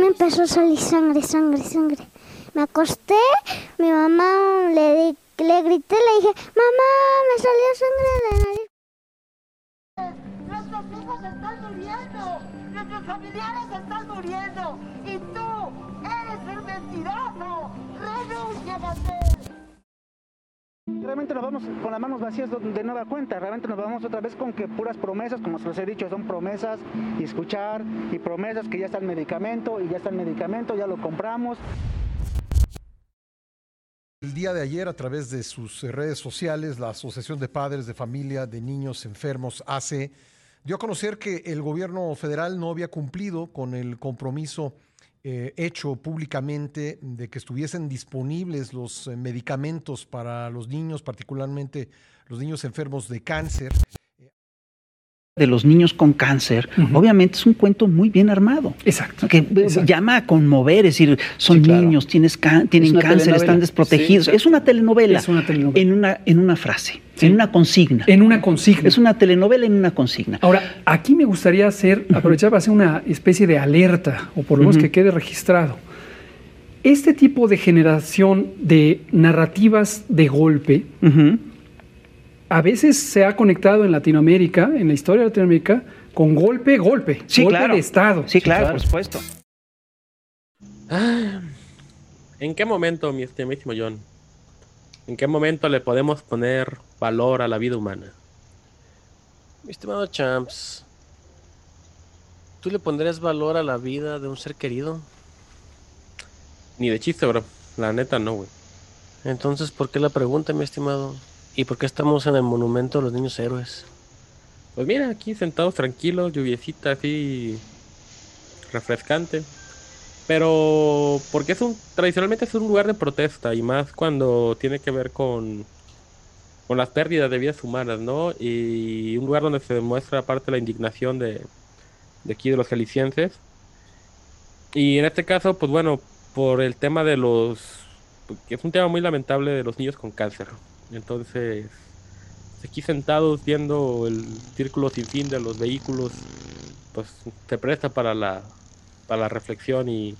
me empezó a salir sangre, sangre, sangre. Me acosté, mi mamá le, di- le grité, le dije, mamá, me salió sangre de la nariz. Nuestros hijos están muriendo, nuestros familiares están muriendo y tú eres un mentiroso. Renuncia, Gatel. Realmente nos vamos con las manos vacías de nueva cuenta, realmente nos vamos otra vez con que puras promesas, como se los he dicho, son promesas y escuchar y promesas que ya está el medicamento y ya está el medicamento, ya lo compramos. El día de ayer, a través de sus redes sociales, la Asociación de Padres de Familia de Niños Enfermos, ACE, dio a conocer que el gobierno federal no había cumplido con el compromiso eh, hecho públicamente de que estuviesen disponibles los eh, medicamentos para los niños, particularmente los niños enfermos de cáncer. de los niños con cáncer, obviamente es un cuento muy bien armado. Exacto. Que eh, llama a conmover, es decir, son Sí, claro. niños, tienes tienen cáncer, telenovela. están desprotegidos. Sí, es una telenovela. Es una telenovela. En una, en una frase. En una consigna. En una consigna. Es una telenovela en una consigna. Ahora, aquí me gustaría hacer, aprovechar para hacer una especie de alerta, o por lo menos que quede registrado. Este tipo de generación de narrativas de golpe, a veces se ha conectado en Latinoamérica, en la historia de Latinoamérica, con golpe, golpe. Sí, golpe claro. de Estado. Sí, claro, por supuesto. Ah, ¿En qué momento, mi estimadísimo John? ¿En qué momento le podemos poner valor a la vida humana? Mi estimado Champs, ¿tú le pondrías valor a la vida de un ser querido? Ni de chiste, bro. La neta no, güey. Entonces, ¿por qué la pregunta, mi estimado? ¿Y por qué estamos en el monumento de los niños héroes? Pues mira, aquí sentados tranquilos, lluviecita así refrescante. Pero porque es un tradicionalmente es un lugar de protesta y más cuando tiene que ver con con las pérdidas de vidas humanas, ¿no? Y un lugar donde se demuestra aparte la indignación de, de aquí de los jaliscienses. Y en este caso, pues bueno, por el tema de los que es un tema muy lamentable de los niños con cáncer. Entonces, aquí sentados viendo el círculo sin fin de los vehículos, pues se presta para la, para la reflexión y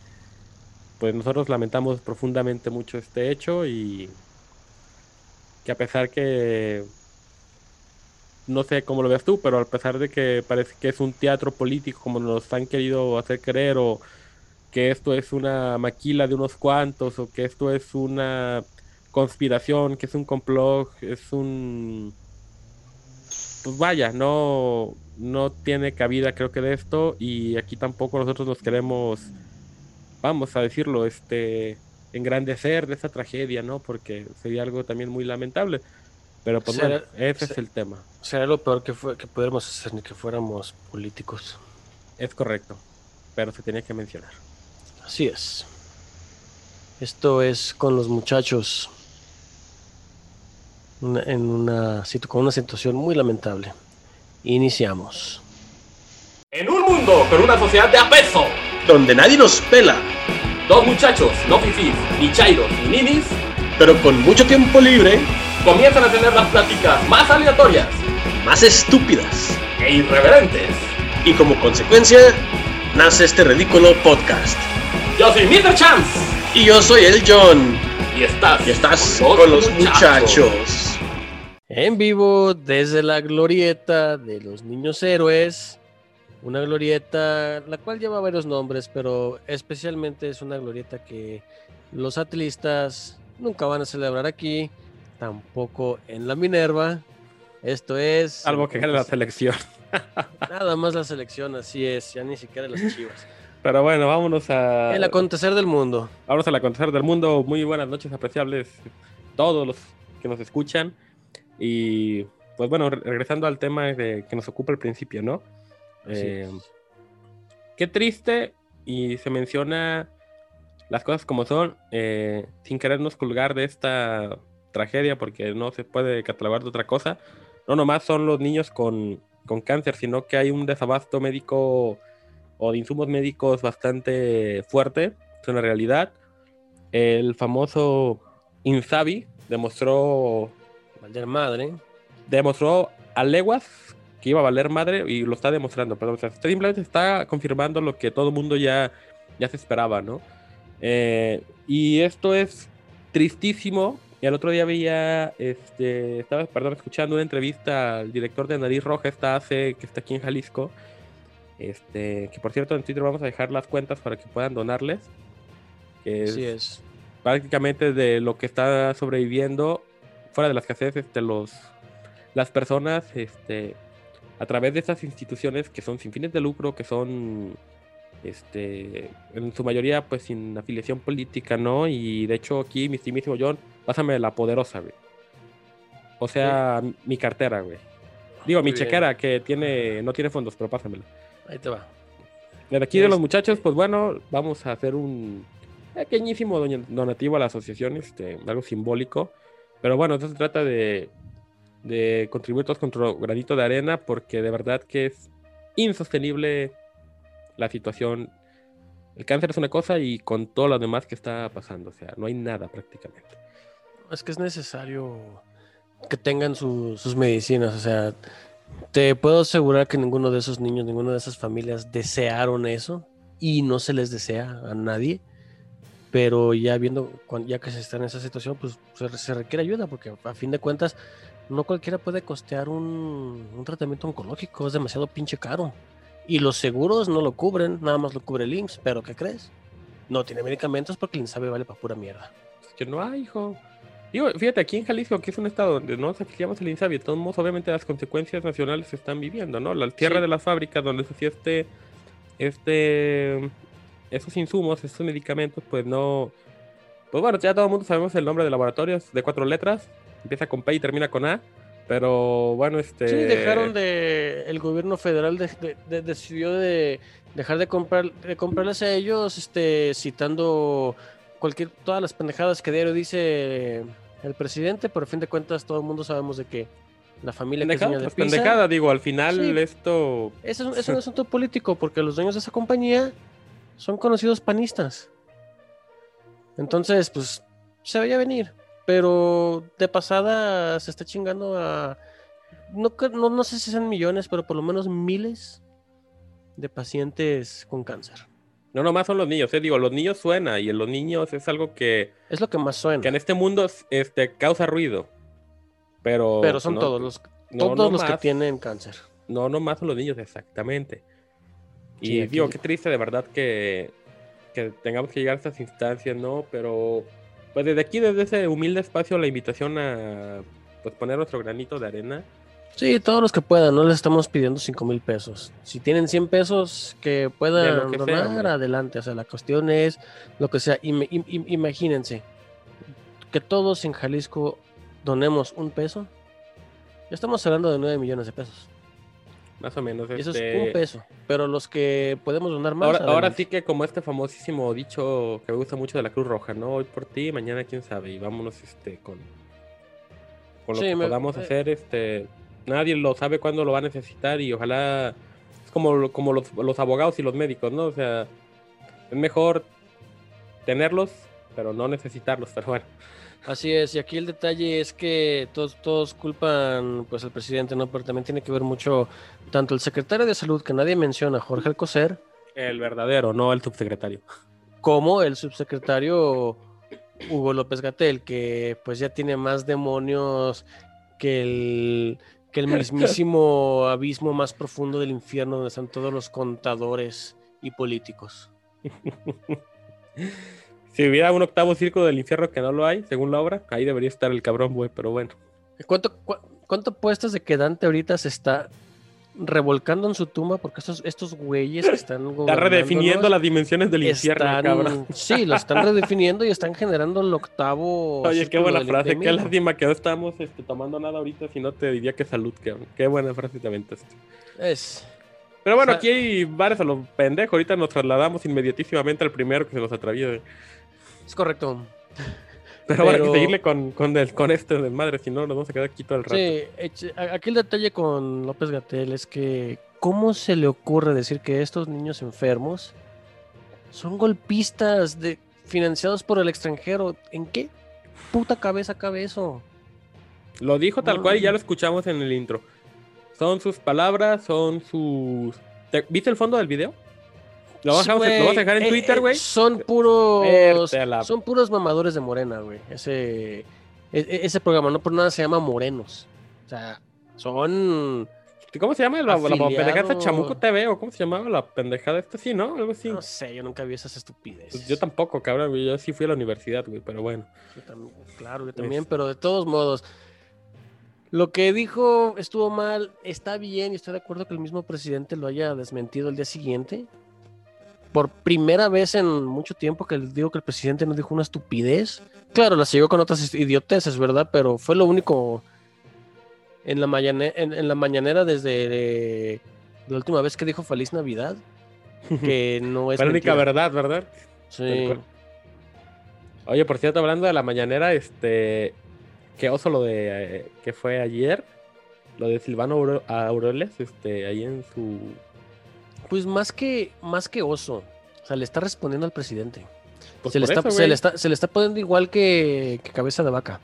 pues nosotros lamentamos profundamente mucho este hecho y que a pesar que no sé cómo lo veas tú, pero a pesar de que parece que es un teatro político como nos han querido hacer creer o que esto es una maquila de unos cuantos o que esto es una conspiración, que es un complot, es un pues vaya, no no tiene cabida creo que de esto y aquí tampoco nosotros nos queremos vamos a decirlo, este engrandecer de esa tragedia, ¿no? Porque sería algo también muy lamentable. Pero pues Será- bueno, ese es el tema. Sería lo peor que, fue, que pudiéramos hacer ni que fuéramos políticos. Es correcto, pero se tenía que mencionar. Así es. Esto es con los muchachos una- en una, con una situación muy lamentable. Iniciamos. En un mundo con una sociedad de apeso, donde nadie nos pela, dos muchachos, no fifís, ni chairos, ni ninis, pero con mucho tiempo libre, comienzan a tener las pláticas más aleatorias más estúpidas. e irreverentes. Y como consecuencia, nace este ridículo podcast. Yo soy Mr. Chance Y yo soy el John. y estás, Y estás con los muchachos. En vivo desde la glorieta de los niños héroes. Una glorieta la cual lleva varios nombres, pero especialmente es una glorieta que los atlistas nunca van a celebrar aquí, tampoco en la Minerva. Esto es Algo que gane la selección. nada más la selección, así es, ya ni siquiera las chivas. Pero bueno, vámonos a El acontecer del mundo. vámonos al acontecer del mundo. Muy buenas noches, apreciables todos los que nos escuchan. Y pues bueno, re- regresando al tema de, que nos ocupa al principio, ¿no? Eh, qué triste y se menciona las cosas como son, eh, sin querernos colgar de esta tragedia, porque no se puede catalogar de otra cosa. No nomás son los niños con, con cáncer, sino que hay un desabasto médico o de insumos médicos bastante fuerte, es una realidad. El famoso Insabi demostró, Valer madre. demostró a leguas que iba a valer madre y lo está demostrando, pero o sea, simplemente está confirmando lo que todo el mundo ya ya se esperaba, ¿no? Eh, y esto es tristísimo. Y el otro día veía, este, estaba, perdón, escuchando una entrevista al director de Nariz Roja, esta hace, que está aquí en Jalisco. Este, que por cierto en Twitter vamos a dejar las cuentas para que puedan donarles. Que Así es. prácticamente de lo que está sobreviviendo, fuera de las escasez, este, los, las personas, este, a través de estas instituciones que son sin fines de lucro, que son, este, en su mayoría, pues sin afiliación política, ¿no? Y de hecho aquí, mi estimísimo John, pásame la poderosa, güey. O sea, mi cartera, güey. Digo, mi bien. chequera que tiene, no tiene fondos, pero pásamela. Ahí te va. Desde aquí de los Este- muchachos, pues bueno, vamos a hacer un pequeñísimo donativo a la asociación, este, algo simbólico. Pero bueno, esto se trata de, de contribuir todos con nuestro granito de arena, porque de verdad que es insostenible la situación. El cáncer es una cosa y con todo lo demás que está pasando, o sea, no hay nada prácticamente. Es que es necesario que tengan su- sus medicinas. O sea, te puedo asegurar que ninguno de esos niños, ninguna de esas familias desearon eso y no se les desea a nadie. Pero ya viendo, ya que se está en esa situación, pues se, requiere ayuda porque a fin de cuentas no cualquiera puede costear un, un tratamiento oncológico, es demasiado pinche caro. Y los seguros no lo cubren, nada más lo cubre el IMSS, pero ¿qué crees? No tiene medicamentos porque el INSABI vale para pura mierda. Que no hay, hijo. Digo, fíjate, aquí en Jalisco, que es un estado donde no nos afiliamos al INSABI, de todos modos, obviamente las consecuencias nacionales se están viviendo, ¿no? La tierra Sí. de las fábricas donde se hacía este, este, esos insumos, estos medicamentos, pues no, pues bueno, ya todo el mundo sabemos el nombre de laboratorios de cuatro letras, empieza con P y termina con A, pero bueno, este... Sí, dejaron de. El gobierno federal de- de- de- decidió de dejar de comprar de comprarles a ellos, este, citando cualquier todas las pendejadas que diario dice el presidente, pero a fin de cuentas todo el mundo sabemos de que la familia que es de Pizza- pendejada, digo, al final Sí. esto... Es, es un asunto político, porque los dueños de esa compañía son conocidos panistas. Entonces, pues, se veía venir. Pero de pasada se está chingando a. No, no, no sé si sean millones, pero por lo menos miles de pacientes con cáncer. No, nomás son los niños, eh, digo, los niños suena y en los niños es algo que, Es lo que más suena. que en este mundo este, causa ruido, pero... pero son no- todos los, no todos los que nomás- tienen cáncer. No, no más son los niños, exactamente. Y Sí, digo, qué triste de verdad que, que tengamos que llegar a estas instancias, ¿no? Pero pues desde aquí, desde ese humilde espacio, la invitación a pues poner nuestro granito de arena. Sí, todos los que puedan, no les estamos pidiendo 5 mil pesos. Si tienen 100 pesos que puedan que donar, adelante. O sea, la cuestión es lo que sea. Im- im- imagínense que todos en Jalisco donemos un peso. Ya estamos hablando de 9 millones de pesos. Más o menos. Y eso este, es un peso. Pero los que podemos donar más. Ahora, ahora sí que como este famosísimo dicho que me gusta mucho de la Cruz Roja, ¿no? Hoy por ti, mañana quién sabe. Y vámonos este con, con lo Sí, que me- podamos eh. hacer. Este, nadie lo sabe cuándo lo va a necesitar y ojalá es como, como los, los abogados y los médicos, ¿no? O sea, es mejor tenerlos, pero no necesitarlos. Pero bueno, Así es, y aquí el detalle es que todos, todos culpan pues al presidente, ¿no? Pero también tiene que ver mucho tanto el secretario de salud, que nadie menciona, Jorge Alcocer, el verdadero, no el subsecretario. como el subsecretario Hugo López Gatel, que pues ya tiene más demonios que el, que el mismísimo abismo más profundo del infierno donde están todos los contadores y políticos. Si hubiera un octavo círculo del infierno que no lo hay, según la obra, ahí debería estar el cabrón, güey, pero bueno. ¿Cuánto, cu- cuánto apuestas de que Dante ahorita se está revolcando en su tumba? Porque estos, estos güeyes que están Está redefiniendo las dimensiones del infierno, están- cabrón. Sí, lo están redefiniendo y están generando el octavo. Oye, qué buena frase, qué lástima que no estamos este, tomando nada ahorita, si no te diría que salud, cabrón. Qué buena frase te aventaste. Es. Pero bueno, O sea- aquí hay bares a los pendejos, ahorita nos trasladamos inmediatísimamente al primero que se nos atraviese. Es correcto. Pero, bueno, hay que seguirle con, con, el, con este desmadre, si no nos vamos a quedar aquí todo el rato. Sí, aquí el detalle con López Gatel es que, ¿cómo se le ocurre decir que estos niños enfermos son golpistas de, financiados por el extranjero? ¿En qué puta cabeza cabe eso? Lo dijo tal No, cual y ya lo escuchamos en el intro. Son sus palabras, son sus... ¿Te- ¿Viste el fondo del video? Lo vas, a, lo vas a dejar en Eh, Twitter, eh, güey. son puros. La- Son puros mamadores de Morena, güey. Ese, e- e- ese programa no por nada se llama Morenos. O sea, son. ¿Cómo se llama? La, la pendejada. Chamuco TV o cómo se llamaba la pendejada esta? Sí, ¿no? Algo así. No sé, yo nunca vi esas estupideces. Pues yo tampoco, cabrón. güey, Yo sí fui a la universidad, güey, pero bueno. Yo también, claro, yo también, pero de todos modos. Lo que dijo estuvo mal, está bien y estoy de acuerdo que el mismo presidente lo haya desmentido el día siguiente. Por primera vez en mucho tiempo que digo que el presidente no dijo una estupidez. Claro, la siguió con otras idioteces, ¿verdad? Pero fue lo único en la, mañane- en, en la mañanera desde eh, la última vez que dijo Feliz Navidad. Que no es la única verdad, ¿verdad? Sí. Oye, por cierto, hablando de la mañanera, este. Qué oso lo de. eh, que fue ayer. Lo de Silvano Aure- Aureoles, este, ahí en su. Pues más que, más que oso. O sea, le está respondiendo al presidente. Pues se, le está, eso, se, le está, se le está poniendo igual que, que cabeza de vaca.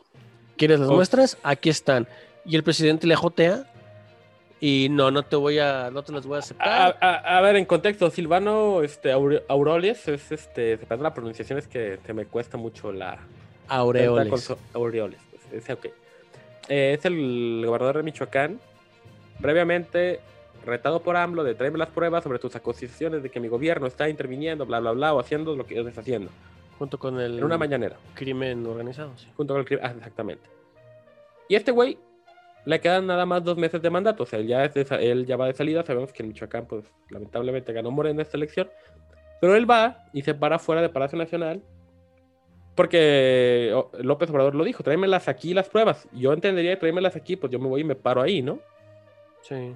¿Quieres las Oh. muestras? Aquí están. Y el presidente le ajotea. Y no, no te voy a, no te las voy a aceptar. a- a ver, en contexto, Silvano este, Aure- Aureoles es este. Se pasa la pronunciación, es que se me cuesta mucho la. Aureoles. Aureoles, pues, ok. Eh, es el gobernador de Michoacán. Previamente retado por AMLO de traerme las pruebas sobre tus acusaciones de que mi gobierno está interviniendo, bla, bla, bla, o haciendo lo que yo deshaciendo. Junto con el En una mañanera. crimen organizado. sí. Junto con el crimen. Ah, exactamente. Y este güey le quedan nada más dos meses de mandato. O sea, él ya, es de él ya va de salida. Sabemos que en Michoacán, pues lamentablemente ganó Morena esta elección. Pero él va y se para fuera de Palacio Nacional. Porque oh, López Obrador lo dijo: tráemelas aquí las pruebas. Yo entendería tráemelas aquí, pues yo me voy y me paro ahí, ¿no? Sí.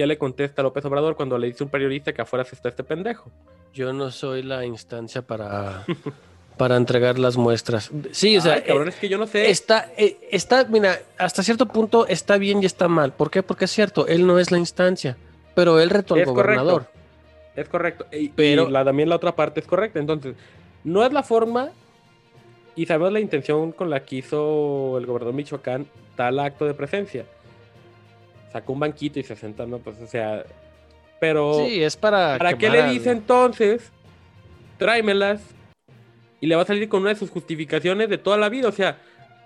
¿Qué le contesta López Obrador cuando le dice un periodista que afuera se está este pendejo? Yo no soy la instancia para, para entregar las muestras. Sí, o sea, Ay, cabrón, eh, es que yo no sé. Está, eh, está, mira, hasta cierto punto está bien y está mal. ¿Por qué? Porque es cierto, él no es la instancia, pero él retó al Es gobernador. correcto. Es correcto. Y, Pero- pero la, también la otra parte es correcta. Entonces, no es la forma y sabemos la intención con la que hizo el gobernador Michoacán tal acto de presencia. Sacó un banquito y se sentó, ¿no? Pues, o sea, pero Sí, es para. ¿para qué le al- dice entonces? Tráemelas y le va a salir con una de sus justificaciones de toda la vida. O sea,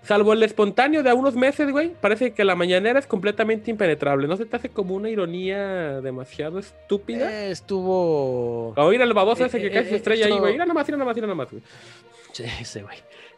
salvo el espontáneo de a unos meses, güey, parece que la mañanera es completamente impenetrable. ¿No se te hace como una ironía demasiado estúpida? Eh, estuvo. Como mira el baboso Eh, ese que eh, casi eh, estrella ahí, esto- güey. Mira nomás, mira nomás, mira nomás, güey. Sí, ese güey.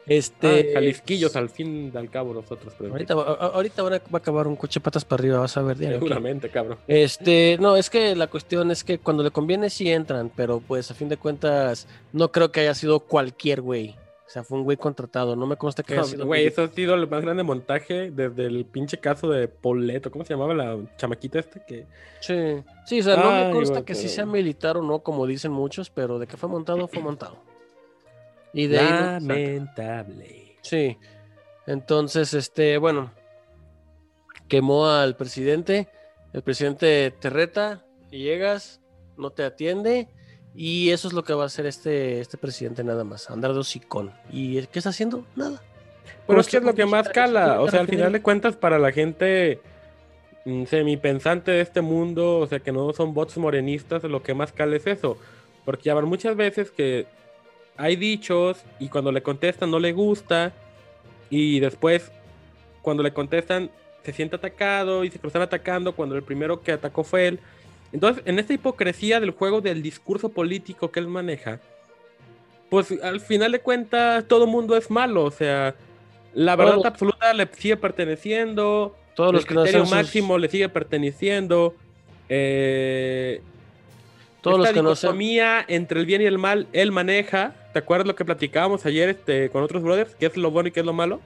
Ah, Este. Jalisquillos al fin y al cabo nosotros, pero Ahorita, a- ahorita van a- va a acabar un coche patas para arriba, vas a ver. diario, aquí. seguramente, cabrón. Este, no, es que la cuestión es que cuando le conviene sí entran, pero pues a fin de cuentas no creo que haya sido cualquier güey. O sea, fue un güey contratado, no me consta que haya No, sido. Güey, eso ha sido el más grande montaje desde el pinche caso de Poleto. ¿Cómo se llamaba la chamaquita esta? Que... Sí, sí, o sea, no me consta que sí pero- sea militar o no, como dicen muchos, pero de que fue montado, fue montado. Y de ahí. Lamentable. Sí. Entonces, este, bueno, quemó al presidente. El presidente te reta y llegas, no te atiende. Y eso es lo que va a hacer este, este presidente nada más, andar de hocicón. ¿Y qué está haciendo? Nada. Pero es que es lo que más cala. O sea, al final de cuentas, para la gente mm, semipensante de este mundo, o sea, que no son bots morenistas, lo que más cala es eso. Porque ya van muchas veces que hay dichos y cuando le contestan no le gusta. Y después, cuando le contestan, se siente atacado y se lo están atacando cuando el primero que atacó fue él. Entonces, en esta hipocresía del juego del discurso político que él maneja, pues al final de cuentas todo el mundo es malo. O sea, la verdad absoluta le sigue perteneciendo. Todos los el que criterio hacen sus- máximo le sigue perteneciendo. Eh, Todos los esta que no hacen- dicotomía entre el bien y el mal, él maneja. ¿Te acuerdas lo que platicábamos ayer este, con otros brothers? ¿Qué es lo bueno y qué es lo malo?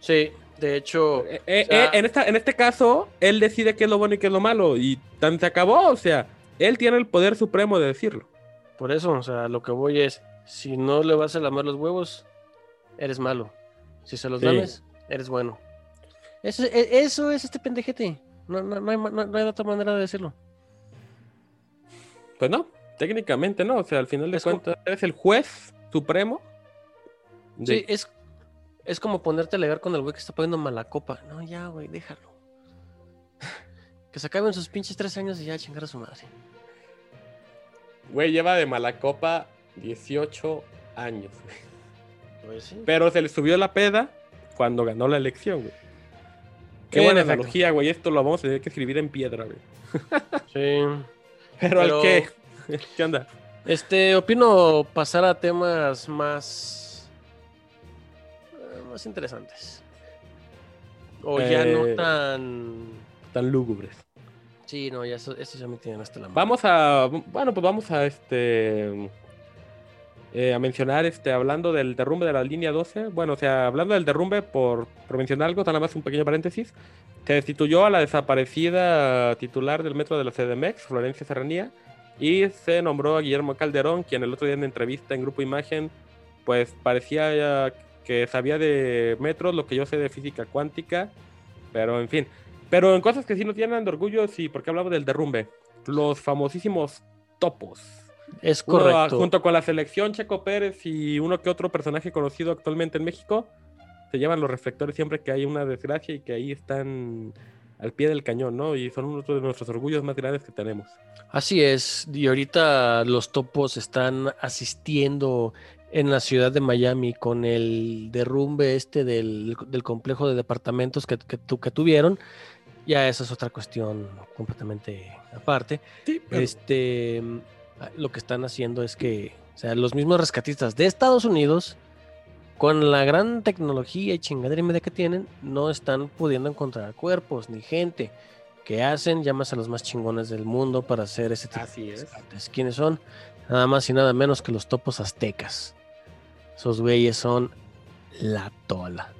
Sí, de hecho, Eh, eh, sea- eh, en, esta, en este caso, él decide qué es lo bueno y qué es lo malo. Y tan se acabó. O sea, él tiene el poder supremo de decirlo. por eso, o sea, lo que voy es, si no le vas a lamer los huevos, eres malo. Si se los Sí. lames, eres bueno. Eso, e- eso es este pendejete. No, no, no hay, ma- no- no hay otra manera de decirlo. Pues no, técnicamente no. O sea, al final de Es como- cuentas, eres el juez supremo. de- Sí, es, es como ponerte a alegar con el güey que está poniendo mala copa. No, ya, güey, déjalo. Que se acaben sus pinches tres años y ya chingar a su madre. Güey, lleva de mala copa 18 años, güey. Pues sí. Pero se le subió la peda cuando ganó la elección, güey. Qué En buena analogía, güey. Esto lo vamos a tener que escribir en piedra, güey. Sí. Pero, Pero- al qué? ¿Qué onda? Este, opino pasar a temas más. eh, más interesantes. O ya no Eh, tan. Tan lúgubres. Sí, no, ya eso, eso ya me tienen hasta la mano. Vamos a. Bueno, pues vamos a este. Eh, a mencionar, este, hablando del derrumbe de la línea 12. Bueno, o sea, hablando del derrumbe, por, por mencionar algo, nada más un pequeño paréntesis. Se destituyó a la desaparecida titular del metro de la CDMX, Florencia Serranía, y se nombró a Guillermo Calderón, quien el otro día en entrevista en Grupo Imagen, pues parecía que sabía de metros lo que yo sé de física cuántica, pero en fin. Pero en cosas que sí nos llenan de orgullo, sí, porque hablamos del derrumbe. Los famosísimos topos. Es Uno, ah, correcto. junto con la selección Checo Pérez y uno que otro personaje conocido actualmente en México, se llevan los reflectores siempre que hay una desgracia y que ahí están al pie del cañón, ¿no? Y son uno de nuestros orgullos más grandes que tenemos. Así es, y ahorita los topos están asistiendo en la ciudad de Miami con el derrumbe este del, del complejo de departamentos que, que, que tuvieron. Ya esa es otra cuestión completamente aparte. Sí, Este, lo que están haciendo es que, o sea, los mismos rescatistas de Estados Unidos, con la gran tecnología y chingadera y media que tienen, no están pudiendo encontrar cuerpos ni gente. que hacen? Llamas a los más chingones del mundo para hacer ese tipo Así de es. rescates. ¿Quiénes son? Nada más y nada menos que los topos aztecas. Esos güeyes son la tola.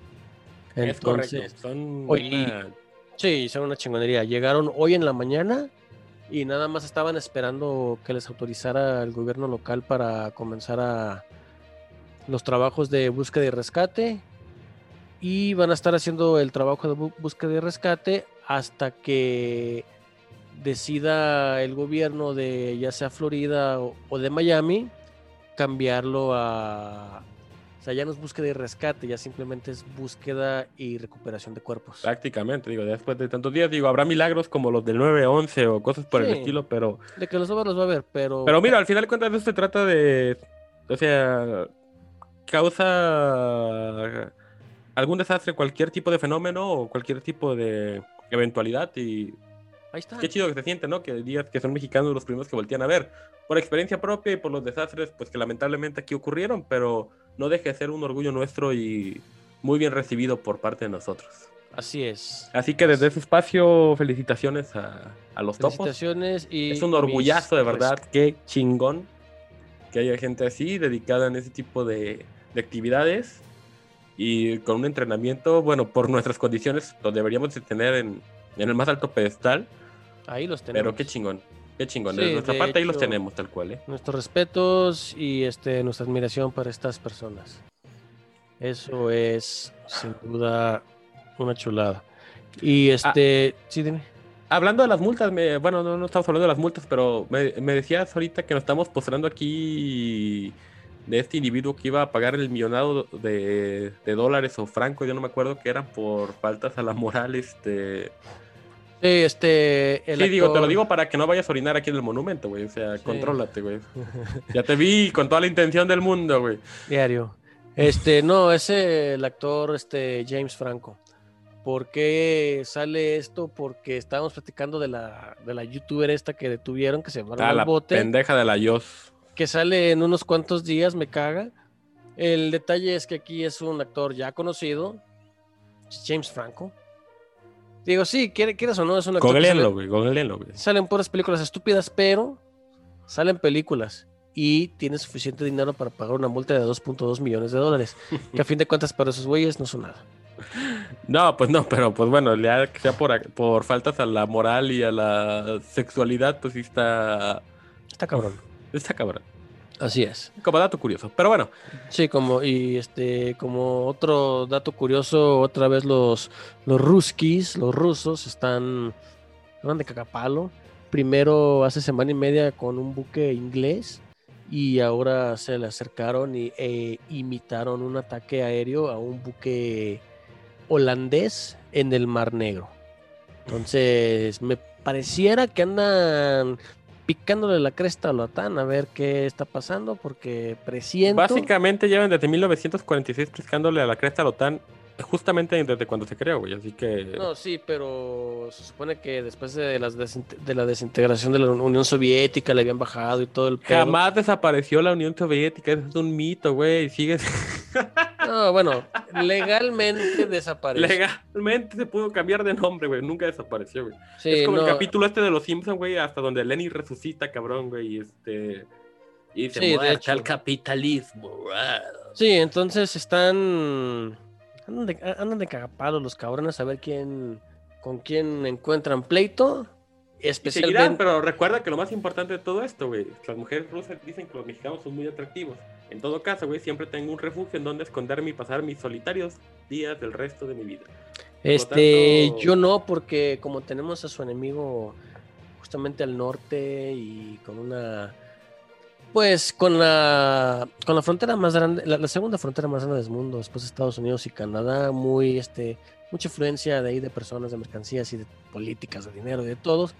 es correcto. Son una- Sí, son una chingonería. Llegaron hoy en la mañana y nada más estaban esperando que les autorizara el gobierno local para comenzar a los trabajos de búsqueda y rescate. Y van a estar haciendo el trabajo de bú- búsqueda y rescate hasta que decida el gobierno de ya sea Florida o, o de Miami cambiarlo a... O sea, ya no es búsqueda y rescate, ya simplemente es búsqueda y recuperación de cuerpos. Prácticamente, digo, después de tantos días, digo, habrá milagros como los del 9-11 o cosas por el estilo, pero... De que los ver, los va a ver, pero. Pero mira, al final de cuentas esto se trata de... O sea, causa algún desastre, cualquier tipo de fenómeno o cualquier tipo de eventualidad y Ahí está. qué chido que se siente, ¿no? Que digas que son mexicanos los primeros que voltean a ver. Por experiencia propia y por los desastres, pues que lamentablemente aquí ocurrieron, pero no deje de ser un orgullo nuestro y muy bien recibido por parte de nosotros. Así es. Así que desde ese espacio, felicitaciones a, a los topos. Felicitaciones y. Es un orgullazo, de verdad. Qué chingón que haya gente así dedicada en ese tipo de, de actividades y con un entrenamiento, bueno, por nuestras condiciones, lo deberíamos de tener en, en el más alto pedestal. Ahí los tenemos. Pero qué chingón, qué chingón. Sí, de nuestra parte ahí los hecho, tenemos, tal cual, ¿eh? Nuestros respetos y este, nuestra admiración para estas personas. Eso es, sin duda, una chulada. Y este. Sí, dime. Hablando de las multas, me- bueno, no, no estamos hablando de las multas, pero me, me decías ahorita que nos estamos postrando aquí de este individuo que iba a pagar el millonado de, de dólares o francos, yo no me acuerdo que eran por faltas a la moral, este... Sí, este. El sí, digo, te lo digo para que no vayas a orinar aquí en el monumento, güey, o sea, contrólate, güey. Ya te vi con toda la intención del mundo, güey. Diario. Este, no, es el actor este, James Franco. ¿Por qué sale esto? Porque estábamos platicando de la, de la youtuber esta que detuvieron, que se llamaron Ah, la bote. pendeja de la Yos. que sale en unos cuantos días, me caga. El detalle es que aquí es un actor ya conocido, James Franco. Digo, sí, quieras o no, es un actor. que Googleenlo, güey, googleenlo, güey. Salen puras películas estúpidas, pero salen películas y tiene suficiente dinero para pagar una multa de 2.2 millones de dólares. que a fin de cuentas, para esos güeyes no son nada. No, pues no, pero pues bueno, ya por, por faltas a la moral y a la sexualidad, pues sí está... Está cabrón. Está cabrón. Así es. Como dato curioso. Pero bueno, Sí, como, y este, como otro dato curioso, otra vez los, los ruskis, los rusos, están, van de cacapalo. Primero hace semana y media con un buque inglés y ahora se le acercaron y e imitaron un ataque aéreo a un buque holandés en el Mar Negro. Entonces, me pareciera que andan picándole la cresta a a ver qué está pasando, porque presiento. Básicamente llevan desde 1946 pescándole a la cresta a justamente desde cuando se creó, güey. Así que. No, sí, pero se supone que después de, las de la desintegración de la Unión Soviética le habían bajado y todo el pedo. Jamás desapareció la Unión Soviética, eso es un mito, güey. Sigue. No, bueno, legalmente desapareció. Legalmente se pudo cambiar de nombre, güey. Nunca desapareció, güey. Sí, es como no. el capítulo este de los Simpsons, güey, hasta donde Lenny resucita, cabrón, güey. Y este. Y se Sí, de hecho. al capitalismo. Sí, entonces están. Andan de, andan de cagapalos los cabrones a ver quién. con quién encuentran pleito. Y seguirán, Especialmente. pero recuerda que lo más importante de todo esto, güey, las mujeres rusas dicen que los mexicanos son muy atractivos. En todo caso, güey, siempre tengo un refugio en donde esconderme y pasar mis solitarios días del resto de mi vida. Este, tanto- yo no, porque como tenemos a su enemigo justamente al norte y con una, pues con la, con la frontera más grande, la, la segunda frontera más grande del mundo, después de Estados Unidos y Canadá, muy, este, mucha influencia de ahí de personas, de mercancías y de políticas, de dinero, de todos.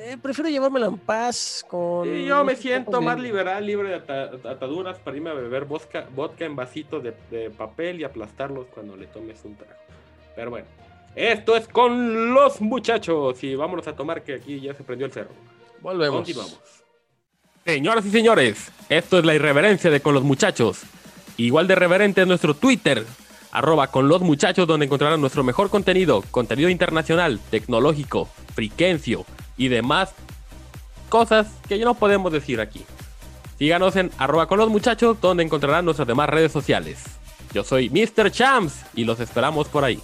eh, prefiero llevármela en paz con. Y yo me siento más de- liberal, libre de ata- ataduras para irme a beber vodka, vodka en vasitos de, de papel y aplastarlos cuando le tomes un trago. Pero bueno, esto es con los muchachos y vámonos a tomar que aquí ya se prendió el cerro. Volvemos. Continuamos. Señoras y señores, esto es la irreverencia de con los muchachos. Igual de reverente es nuestro Twitter, arroba con los muchachos, donde encontrarán nuestro mejor contenido, contenido internacional, tecnológico, friquencio y demás cosas que ya no podemos decir aquí. Síganos en arroba con los muchachos, donde encontrarán nuestras demás redes sociales. Yo soy Mr. Champs y los esperamos por ahí.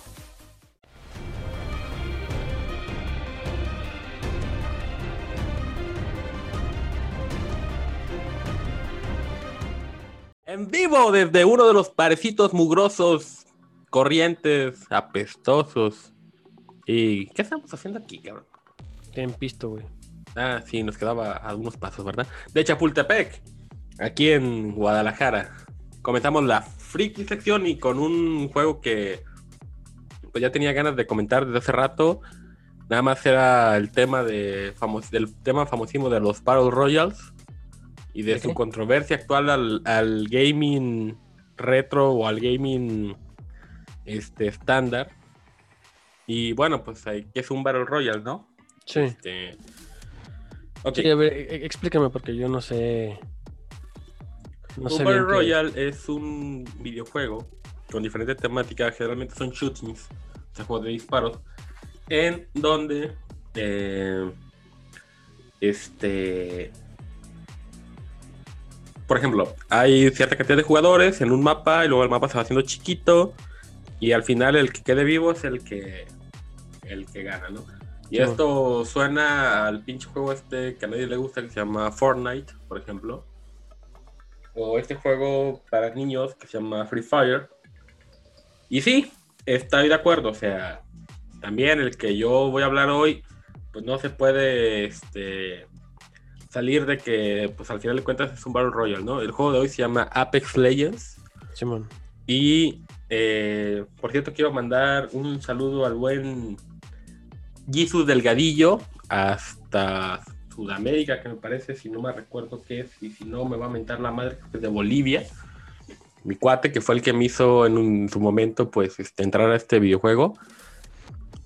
En vivo desde uno de los parecitos mugrosos, corrientes, apestosos. ¿Y qué estamos haciendo aquí, cabrón? En pisto, güey. Ah, sí, nos quedaba a unos pasos, ¿verdad? De Chapultepec, aquí en Guadalajara. Comenzamos la friki sección y con un juego que pues ya tenía ganas de comentar desde hace rato. Nada más era el tema de famos- del tema famosísimo de los Battle Royals y de ¿De su qué? controversia actual al, al gaming retro o al gaming este estándar. Y bueno, pues ahí que es un Battle Royale, ¿no? Sí. Este. Sí, a ver, e- e- explícame porque yo no sé. No un sé Battle qué- Royale es un videojuego con diferentes temáticas, generalmente son shootings, o sea, juegos de disparos, en donde eh, este por ejemplo, hay cierta cantidad de jugadores en un mapa y luego el mapa se va haciendo chiquito y al final el que quede vivo es el que el que gana, ¿no? Y Sí. esto suena al pinche juego este que a nadie le gusta que se llama Fortnite, por ejemplo. O este juego para niños que se llama Free Fire. Y sí, estoy de acuerdo. O sea, también el que yo voy a hablar hoy, pues no se puede este, salir de que, pues al final de cuentas es un Battle Royale, ¿no? El juego de hoy se llama Apex Legends. Simón. Y, eh, por cierto, quiero mandar un saludo al buen Jesus Delgadillo hasta Sudamérica, que me parece, si no me recuerdo qué es, y si no me va a mentar la madre, que es de Bolivia. Mi cuate, que fue el que me hizo en un- su momento, pues, este, entrar a este videojuego.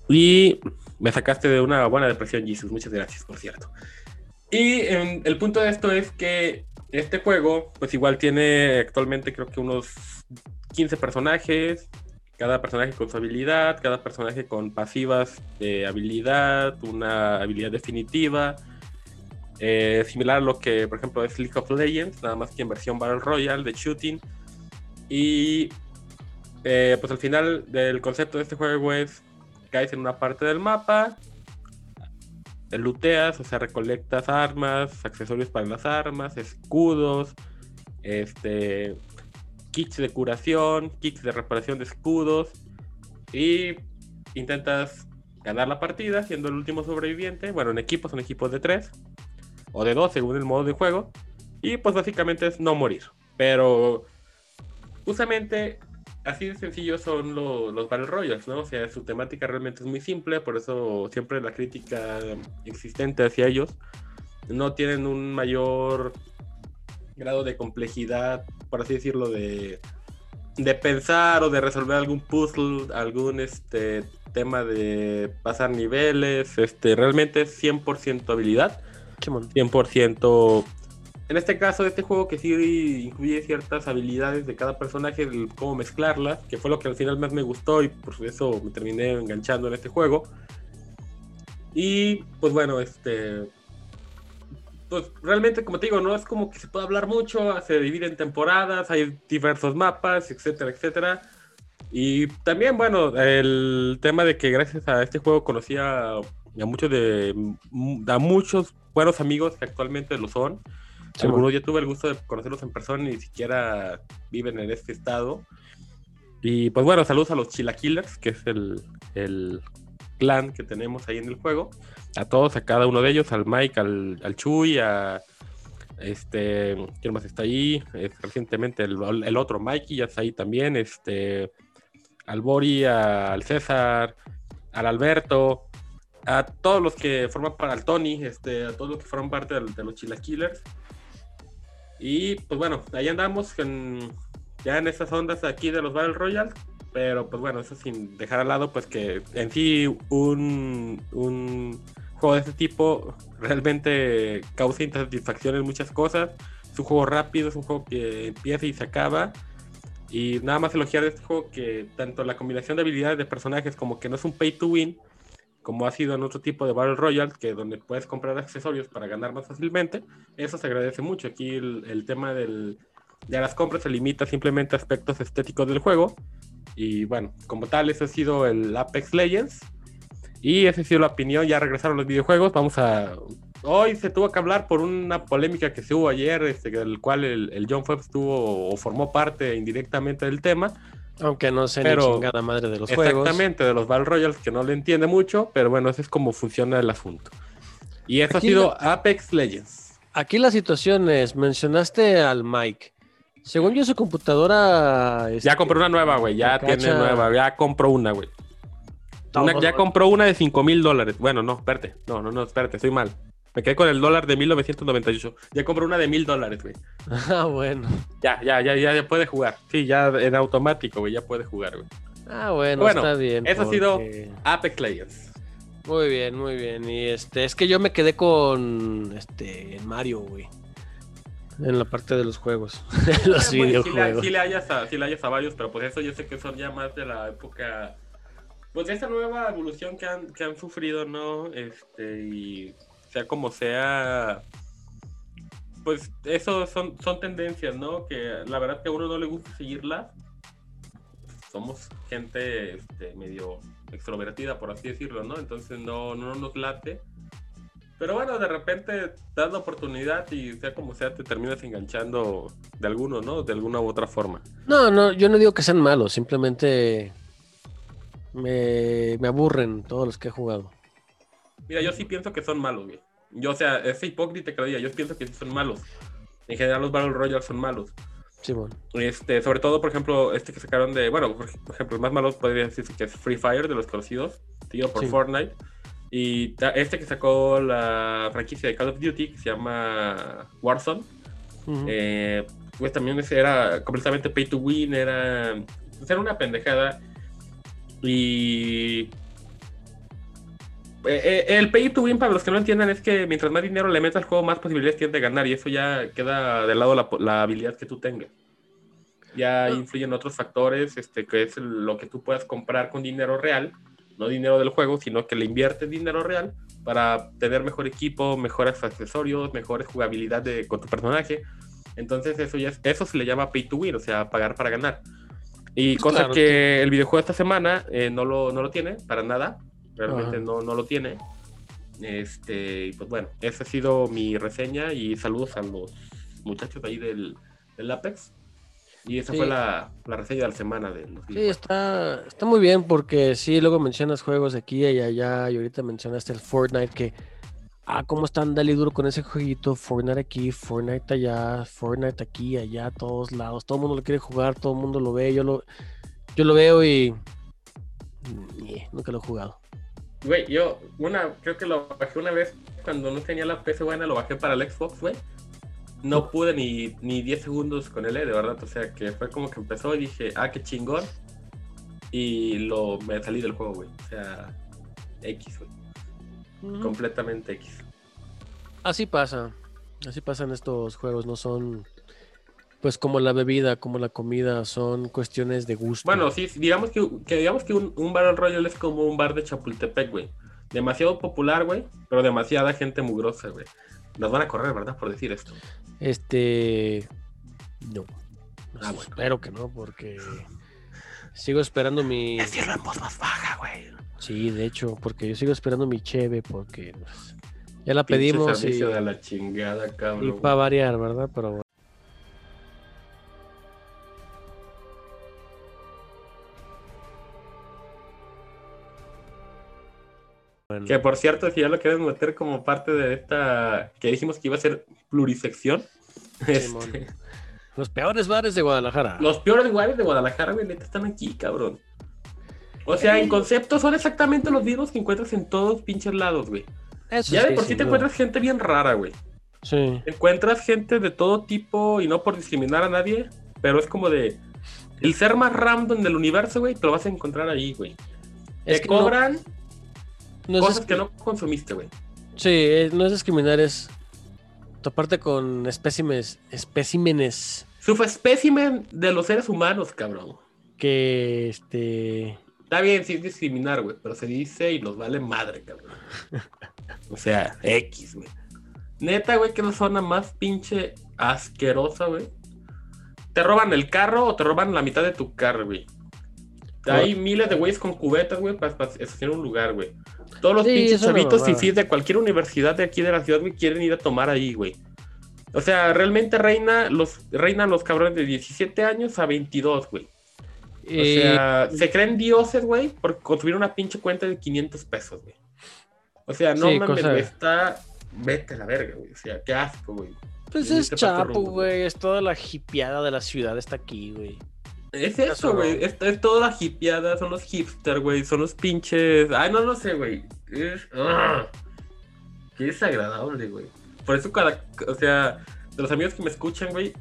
Y me sacaste de una buena depresión, Jesus. Muchas gracias, por cierto. Y el punto de esto es que este juego, pues igual tiene actualmente creo que unos 15 personajes, cada personaje con su habilidad, cada personaje con pasivas de habilidad, una habilidad definitiva, eh, similar a lo que por ejemplo es League of Legends, nada más que en versión Battle Royale de shooting. Y eh, pues al final del concepto de este juego es caes en una parte del mapa, looteas, o sea, recolectas armas, accesorios para las armas, escudos, este, kits de curación, kits de reparación de escudos y intentas ganar la partida siendo el último sobreviviente. Bueno, en equipos son equipos de tres o de dos según el modo de juego y pues básicamente es no morir. Pero justamente así de sencillo son lo- los Battle Royals, ¿no? O sea, su temática realmente es muy simple, por eso siempre la crítica existente hacia ellos no tienen un mayor grado de complejidad, por así decirlo, de, de pensar o de resolver algún puzzle, algún este tema de pasar niveles, este realmente es 100% habilidad, 100% en este caso, este juego que sí incluye ciertas habilidades de cada personaje, cómo mezclarlas, que fue lo que al final más me gustó y por eso me terminé enganchando en este juego. Y pues bueno, este. Pues realmente, como te digo, no es como que se pueda hablar mucho, se divide en temporadas, hay diversos mapas, etcétera, etcétera. Y también, bueno, el tema de que gracias a este juego conocí a, a muchos de a muchos buenos amigos que actualmente lo son. Algunos ya tuve el gusto de conocerlos en persona y ni siquiera viven en este estado. Y pues bueno, saludos a los Chilaquillers, que es el, el clan que tenemos ahí en el juego. A todos, a cada uno de ellos, al Mike, al, al Chuy, a este, ¿quién más está ahí? recientemente el, el, otro Mikey ya está ahí también, este, al Bori, al César, al Alberto, a todos los que forman para el Tony, este, a todos los que forman parte de, los Chilaquillers. Y pues bueno, ahí andamos ya en esas ondas aquí de los Battle Royale. Pero pues bueno, eso sin dejar al lado pues que en sí un, un juego de este tipo realmente causa insatisfacción en muchas cosas. Es un juego rápido, es un juego que empieza y se acaba. Y nada más elogiar de este juego que tanto la combinación de habilidades de personajes como que no es un pay to win, como ha sido en otro tipo de Battle Royale, que donde puedes comprar accesorios para ganar más fácilmente, eso se agradece mucho. Aquí el, tema del, de las compras se limita simplemente a aspectos estéticos del juego. Y bueno, como tal, eso ha sido el Apex Legends. Y esa ha sido la opinión, ya regresaron los videojuegos. Vamos a... Hoy se tuvo que hablar por una polémica que se hubo ayer, este, del cual el, el John Fox tuvo o formó parte indirectamente del tema aunque no sé pero, ni chingada madre de los juegos. Exactamente, de los Battle Royals, que no le entiende mucho, pero bueno, ese es como funciona el asunto. Y eso ha sido Apex Legends. Aquí la situación es, mencionaste al Mike. Según yo, su computadora... ya compró una nueva, güey, ya tiene nueva, ya compró una, güey. ya compró una de 5 mil dólares. Bueno, no, espérate. No, no, no, espérate, estoy mal. Me quedé con el dólar de 1998. Ya compré una de mil dólares, güey. Ah, bueno. Ya, ya, ya, ya, puede jugar. Sí, ya en automático, güey, ya puede jugar, güey. Ah, bueno, está bien. Eso ha sido Apex Legends. Muy bien, muy bien. Y este, es que yo me quedé con este Mario, güey. En la parte de los juegos. los videojuegos. Sí, le, hayas a, sí le hayas a varios, pero pues eso yo sé que son ya más de la época. Pues de esa nueva evolución que han, que han sufrido, ¿no? Este, y sea como sea, pues eso son, son tendencias, ¿no? Que la verdad que a uno no le gusta seguirlas. Somos gente este, medio extrovertida, por así decirlo, ¿no? Entonces no, no nos late. Pero bueno, de repente das la oportunidad y sea como sea, te terminas enganchando de alguno, ¿no? De alguna u otra forma. No, no, yo no digo que sean malos, simplemente me, me aburren todos los que he jugado. Mira, yo sí pienso que son malos, güey. Yo, o sea, es hipócrita que lo diga. Yo pienso que son malos. En general, los Battle Royale son malos. Sí, bueno. Este, sobre todo, por ejemplo, este que sacaron de. Bueno, por ejemplo, el más malo podría decirse que es Free Fire de los conocidos, tío, por Fortnite. Y este que sacó la franquicia de Call of Duty, que se llama Warzone, eh, pues también era completamente pay to win, era, era una pendejada. Y eh, eh, el pay to win, para los que no entiendan, es que mientras más dinero le metas al juego, más posibilidades tienes de ganar. Y eso ya queda de lado la, habilidad que tú tengas. Ya ah. influyen otros factores, este, que es lo que tú puedas comprar con dinero real, no dinero del juego, sino que le inviertes dinero real para tener mejor equipo, mejores accesorios, mejores jugabilidad de, con tu personaje. Entonces eso ya eso se le llama pay to win, o sea, pagar para ganar. Y pues cosa que el videojuego esta semana eh, no, lo, no lo tiene para nada realmente no, no lo tiene. Este, pues bueno, esa ha sido mi reseña y saludos a los muchachos ahí del, del Apex. Y esa fue la, la, reseña de la semana de los Sí, está, está muy bien porque sí, luego mencionas juegos aquí y allá y ahorita mencionaste el Fortnite que, ah, cómo están dale duro con ese jueguito, Fortnite aquí, Fortnite allá, Fortnite aquí, allá, todos lados, todo el mundo lo quiere jugar, todo el mundo lo ve, yo lo, yo lo veo y nunca lo he jugado. Güey, yo una, creo que lo bajé una vez cuando no tenía la PC buena, lo bajé para el Xbox, güey. No pude ni, ni 10 segundos con él, eh, de verdad. O sea, que fue como que empezó y dije, ah, qué chingón. Y lo, me salí del juego, güey. O sea, X, güey. Completamente X. Así pasa. Así pasan estos juegos, no son pues como la bebida, como la comida, son cuestiones de gusto. Bueno, sí, digamos que, que digamos que un, un Battle Royale es como un bar de Chapultepec, güey. Demasiado popular, güey, pero demasiada gente mugrosa, güey. Nos van a correr, ¿verdad? Por decir esto. Este. No. Ah, bueno. Espero que no, porque sigo esperando mi. Decirlo en voz más baja, güey. Sí, de hecho, porque yo sigo esperando mi cheve, porque pues, ya la pedimos y, de la chingada, y cabrón. para variar, ¿verdad? Pero bueno. Que por cierto, si ya lo quieren meter como parte de esta que dijimos que iba a ser plurisección. Este, Los peores bares de Guadalajara. los peores lugares de Guadalajara, güey, neta, están aquí, cabrón. O sea, en concepto son exactamente los mismos que encuentras en todos pinches lados, güey. Eso Ya de sí, por sí te duda. encuentras gente bien rara, güey. Sí. Encuentras gente de todo tipo y no por discriminar a nadie, pero es como de el ser más random del universo, güey, te lo vas a encontrar ahí, güey. Te que no- cobran No cosas que no consumiste, güey. Sí, eh, no es discriminar, es toparte con espécimes, especímenes Su espécimen de los seres humanos, cabrón. que este Está bien, sí es discriminar, güey, pero se dice y nos vale madre, cabrón. O sea, X, güey. Neta, güey, que es la zona más pinche asquerosa, güey. Te roban el carro o te roban la mitad de tu carro, güey. Hay miles de güeyes con cubetas, güey, para, estacionar un lugar, güey. Todos los Sí, pinches chavitos mamada. fifís de cualquier universidad de aquí de la ciudad, güey, quieren ir a tomar ahí, güey. O sea, realmente reina los, reinan los cabrones de 17 años a 22, güey. O eh, sea, se creen dioses, güey, por construir una pinche cuenta de 500 pesos, güey. O sea, no Sí, mames, cosa- está... Vete a la verga, güey. O sea, qué asco, güey. pues es este Chapo, güey, es toda la hipiada de la ciudad está aquí, güey. Es Eso güey. Es, es toda la hipiada, son los hipster, güey. Son los pinches... Ay, no lo sé, güey. Es... ¡ah! Qué desagradable, güey. Por eso cada... O sea, de los amigos que me escuchan, güey,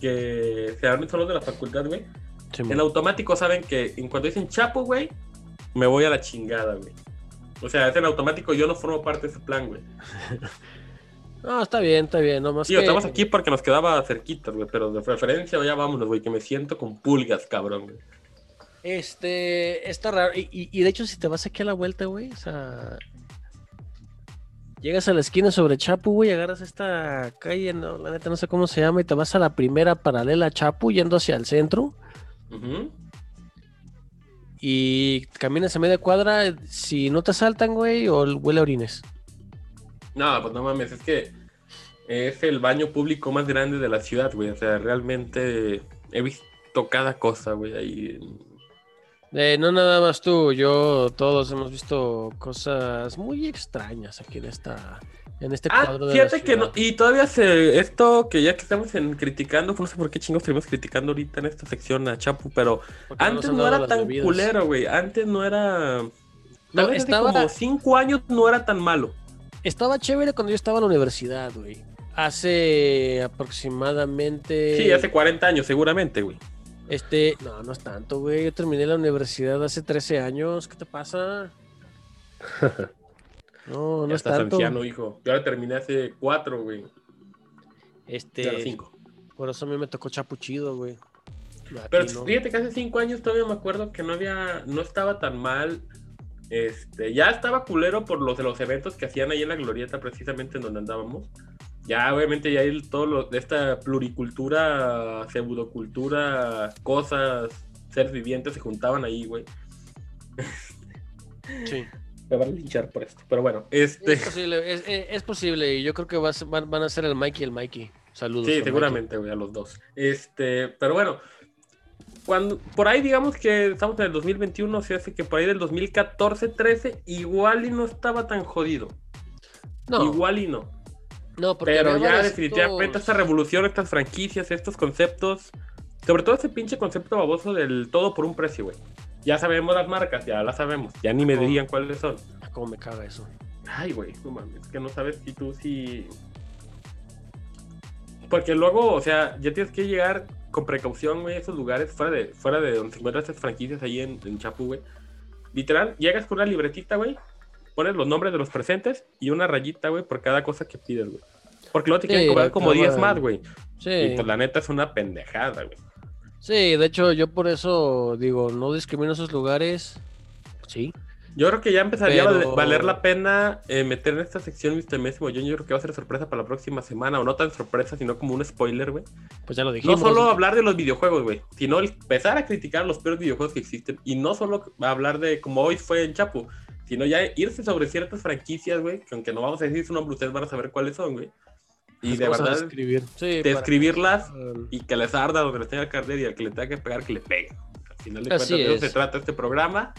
que se son los de la facultad, güey. En automático saben que en cuanto dicen chapo, güey, me voy a la chingada, güey. O sea, es en automático, yo no formo parte de ese plan, güey. No, está bien, está bien, nomás Sí, que estamos aquí porque nos quedaba cerquita, güey, pero de preferencia ya vámonos, güey, que me siento con pulgas, cabrón, güey. este está raro y, y- y de hecho si te vas aquí a la vuelta, güey, o sea, llegas a la esquina sobre Chapu, güey, agarras esta calle, no, la neta no sé cómo se llama y te vas a la primera paralela a Chapu yendo hacia el centro. Y caminas a media cuadra, si no te saltan, güey, o huele a orines. No, pues no mames, es que es el baño público más grande de la ciudad, güey. O sea, realmente he visto cada cosa, güey, ahí. Eh, no nada más tú, yo, todos hemos visto cosas muy extrañas aquí en esta, en este Ah, cuadro de la que no, y todavía se, esto que ya que estamos en criticando, no sé por qué chingos estuvimos criticando ahorita en esta sección a Chapu, pero Porque antes no era tan bebidas. culero, güey. Antes no era. No, estaba- como cinco años no era tan malo. Estaba chévere cuando yo estaba en la universidad, güey. Hace aproximadamente. Sí, hace 40 años, seguramente, güey. Este, no, no es tanto, güey. Yo terminé la universidad hace 13 años. ¿Qué te pasa? No, no ya es estás tanto. anciano, hijo. Yo ahora terminé hace cuatro, güey. Ya Este, cinco. por eso a mí me tocó chapuchido, güey. Pero no. fíjate que hace cinco años todavía me acuerdo que no había, no estaba tan mal. Este, ya estaba culero por los de los eventos que hacían ahí en la glorieta, precisamente en donde andábamos. Ya, obviamente, ya hay todo lo de esta pluricultura, pseudocultura, cosas, seres vivientes se juntaban ahí, güey. Sí. Me van a linchar por esto. Pero bueno, este. Es posible, es, es- es posible. Y yo creo que va a ser- van, van a ser el Mikey y el Mikey. Saludos. Sí, seguramente, güey, a los dos. Este, pero bueno, cuando por ahí digamos que estamos en el 2021, o sea, hace que por ahí del 2014-13 igual y no estaba tan jodido. No, Igual y no. no, porque Pero ya definitivamente esta revolución, estas franquicias, estos conceptos, sobre todo ese pinche concepto baboso del todo por un precio, güey. Ya sabemos las marcas, ya las sabemos, ya ni me dirían cuáles son. cómo me caga eso. Ay, güey, no mames, que no sabes si tú sí. Porque luego, o sea, ya tienes que llegar con precaución, güey, esos lugares, fuera de, fuera de donde se encuentran estas franquicias ahí en, en Chapu, güey. Literal, llegas con una libretita, güey, pones los nombres de los presentes y una rayita, güey, por cada cosa que pides, güey. Porque luego te quieren Sí, cobrar la como 10 clavan. más, güey. Sí. Y pues la neta es una pendejada, güey. Sí, de hecho, yo por eso digo, no discrimino esos lugares. Sí. Yo creo que ya empezaría a Pero- valer- valer la pena eh, meter en esta sección Mr. Messi Mollón. Yo creo que va a ser sorpresa para la próxima semana, o no tan sorpresa, sino como un spoiler, güey. Pues ya lo No dijimos. solo hablar de los videojuegos, güey, sino empezar a criticar los peores videojuegos que existen. Y no solo hablar de como hoy fue en Chapu, sino ya irse sobre ciertas franquicias, güey, que aunque no vamos a decir su nombre, ustedes van a saber cuáles son, güey. Y Las de verdad, describir. Sí, describirlas y que les arda donde les tenga que arder y al que le tenga que pegar, que le pegue. Al final de Así cuentas, de eso es. se trata este programa.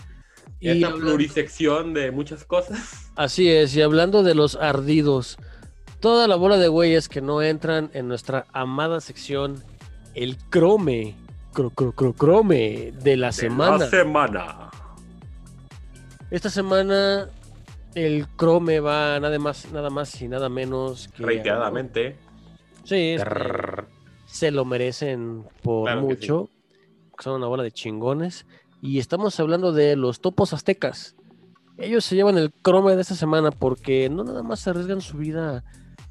Y esta hablando- plurisección de muchas cosas. Así es, y hablando de los ardidos, toda la bola de güeyes que no entran en nuestra amada sección, el crome, cro, cro, cro- crome de la semana. La semana. Esta semana el crome va nada más, nada más y nada menos que... Reiteradamente. Sí, es que Trrr. se lo merecen por Claro que mucho. Son una bola de chingones. Y estamos hablando de los topos aztecas. Ellos se llevan el crome de esta semana porque no nada más se arriesgan su vida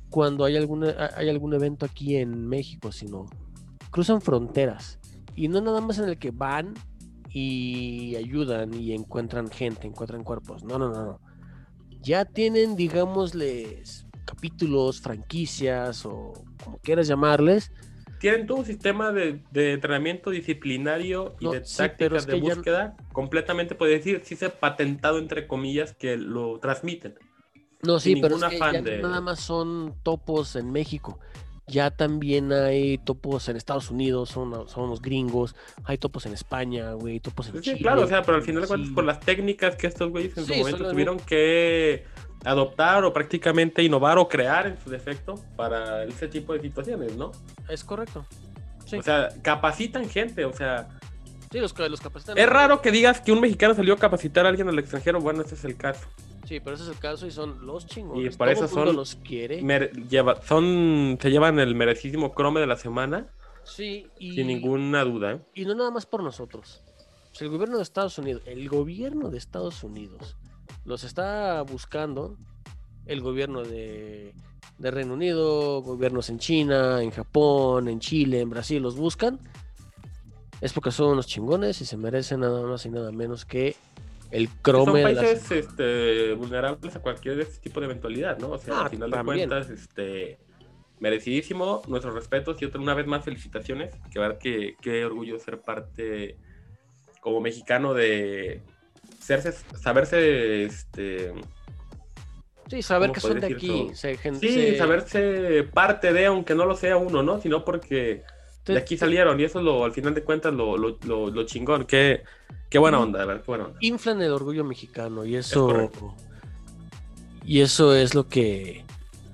cuando hay, alguna, hay algún evento aquí en México, sino cruzan fronteras. Y no nada más en el que van y ayudan y encuentran gente, encuentran cuerpos. No, no, no, no. Ya tienen, digámosles, capítulos, franquicias o como quieras llamarles, Tienen todo un sistema de, de entrenamiento disciplinario y No, de sí, tácticas de ya- búsqueda. Completamente, puede decir, sí se ha patentado entre comillas que lo transmiten. No, sí, pero es que ya de- nada más son topos en México. Ya también hay topos en Estados Unidos, son, son los gringos. Hay topos en España, güey, topos en Sí, Chile. claro, o sea, pero al final de cuentas, Sí. por las técnicas que estos güeyes en su Sí, momento tuvieron que adoptar o prácticamente innovar o crear en su defecto para ese tipo de situaciones, ¿no? Es correcto. Sí, O sea, capacitan gente, o sea, sí los, los capacitan. es raro que digas que un mexicano salió a capacitar a alguien al extranjero, bueno, ese es el caso. Sí, pero ese es el caso y son los chingones. Y Todo eso mundo son- los quiere. Lleva- son, se llevan el merecidísimo crome de la semana, Sí, y, sin ninguna duda. ¿eh? y no nada más por nosotros. O sea, el gobierno de Estados Unidos, el gobierno de Estados Unidos los está buscando, el gobierno de, de Reino Unido, gobiernos en China, en Japón, en Chile, en Brasil, los buscan. Es porque son unos chingones y se merecen nada más y nada menos que el Son crome de la países semana. este, vulnerables a cualquier de este tipo de eventualidad, ¿no? O sea, Ah, al final de cuentas, este, merecidísimo, nuestros respetos y otra, una vez más felicitaciones. Que ver que qué orgullo ser parte como mexicano de serse, saberse, este, Sí, saber ¿cómo que son de aquí. se- sí, se- saberse parte de, aunque no lo sea uno, ¿no? Sino porque de aquí salieron y eso es lo, al final de cuentas lo, lo, lo, lo chingón. Qué, qué buena onda, de verdad, qué buena onda. inflan el orgullo mexicano y eso y eso es lo que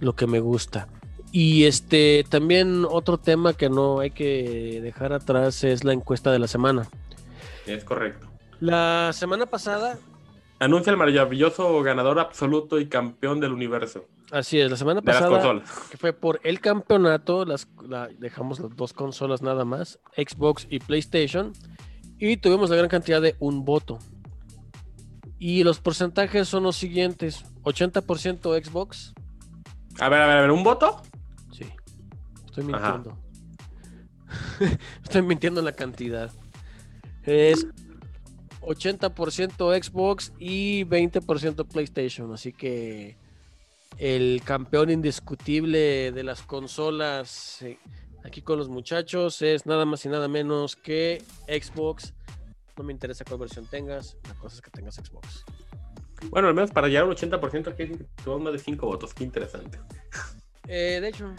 lo que me gusta y este también otro tema que no hay que dejar atrás es la encuesta de la semana Es correcto. La semana pasada Anuncia el maravilloso ganador absoluto y campeón del universo así es la semana de las pasada consolas. que fue por el campeonato las la- dejamos las dos consolas nada más Xbox y PlayStation y tuvimos la gran cantidad de un voto y los porcentajes son los siguientes 80% Xbox A ver, a ver, a ver, ¿un voto? Sí. Estoy mintiendo. Estoy mintiendo en la cantidad. Es 80% Xbox y 20% PlayStation. Así que el campeón indiscutible de las consolas eh, aquí con los muchachos es nada más y nada menos que Xbox. No me interesa cuál versión tengas, la cosa es que tengas Xbox. Bueno, al menos para llegar a un 80% aquí tuvo más de 5 votos. Qué interesante. Eh, de hecho,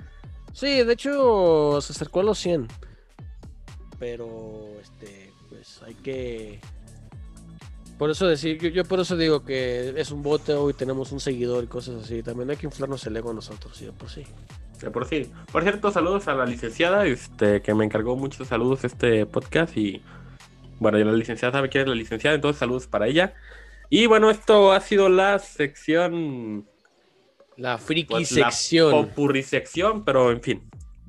sí, de hecho se acercó a los 100. Pero, este, pues hay que. Por eso decir, yo, yo por eso digo que es un bote hoy tenemos un seguidor y cosas así. También hay que inflarnos el ego nosotros, de por sí. De por sí. Por cierto, saludos a la licenciada, este, que me encargó muchos saludos este podcast y bueno, la licenciada sabe quién es la licenciada, entonces saludos para ella. Y bueno, esto ha sido la sección. La friki pues, sección. La popurri sección, pero en fin.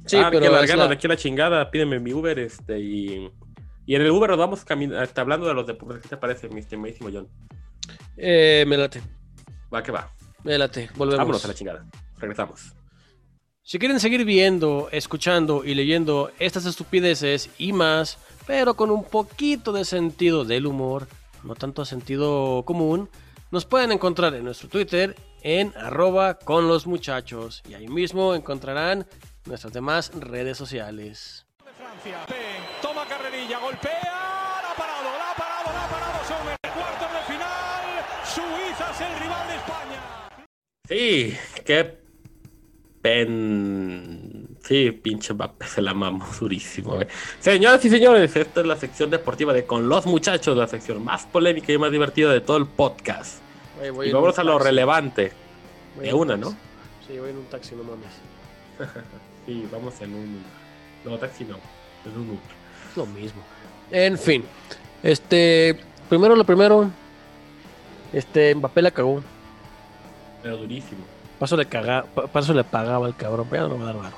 Sí, Ah, pero que es largarnos la- de aquí a la chingada, pídeme mi Uber, este, y, y en el Uber nos vamos hasta hablando de los deportes. ¿Qué te parece, mi estimadísimo John? Eh, me late, Va que va. me late. Volvemos. Vámonos a la chingada. Regresamos. Si quieren seguir viendo, escuchando y leyendo estas estupideces y más, pero con un poquito de sentido del humor, no tanto sentido común, nos pueden encontrar en nuestro Twitter en arroba con los muchachos y ahí mismo encontrarán nuestras demás redes sociales. Toma golpea, la ha parado, la ha parado, la ha parado Sommer. Cuartos de final, Suiza es el rival de España. Sí, qué pen. Sí, pinche Mbappé, se la mamó durísimo. güey. Señoras y señores, esta es la sección deportiva de Con los Muchachos, la sección más polémica y más divertida de todo el podcast. Oye, voy Y vamos a lo taxi. relevante. Voy De una, taxi. ¿no? Sí, voy en un taxi, no mames. Sí, vamos en un. No, taxi no. En un Uber. Lo mismo. En fin, este, primero lo primero, este, Mbappé la cagó. Pero durísimo. Paso le caga, pa- paso le pagaba al cabrón, pero ya no me va a dar varo.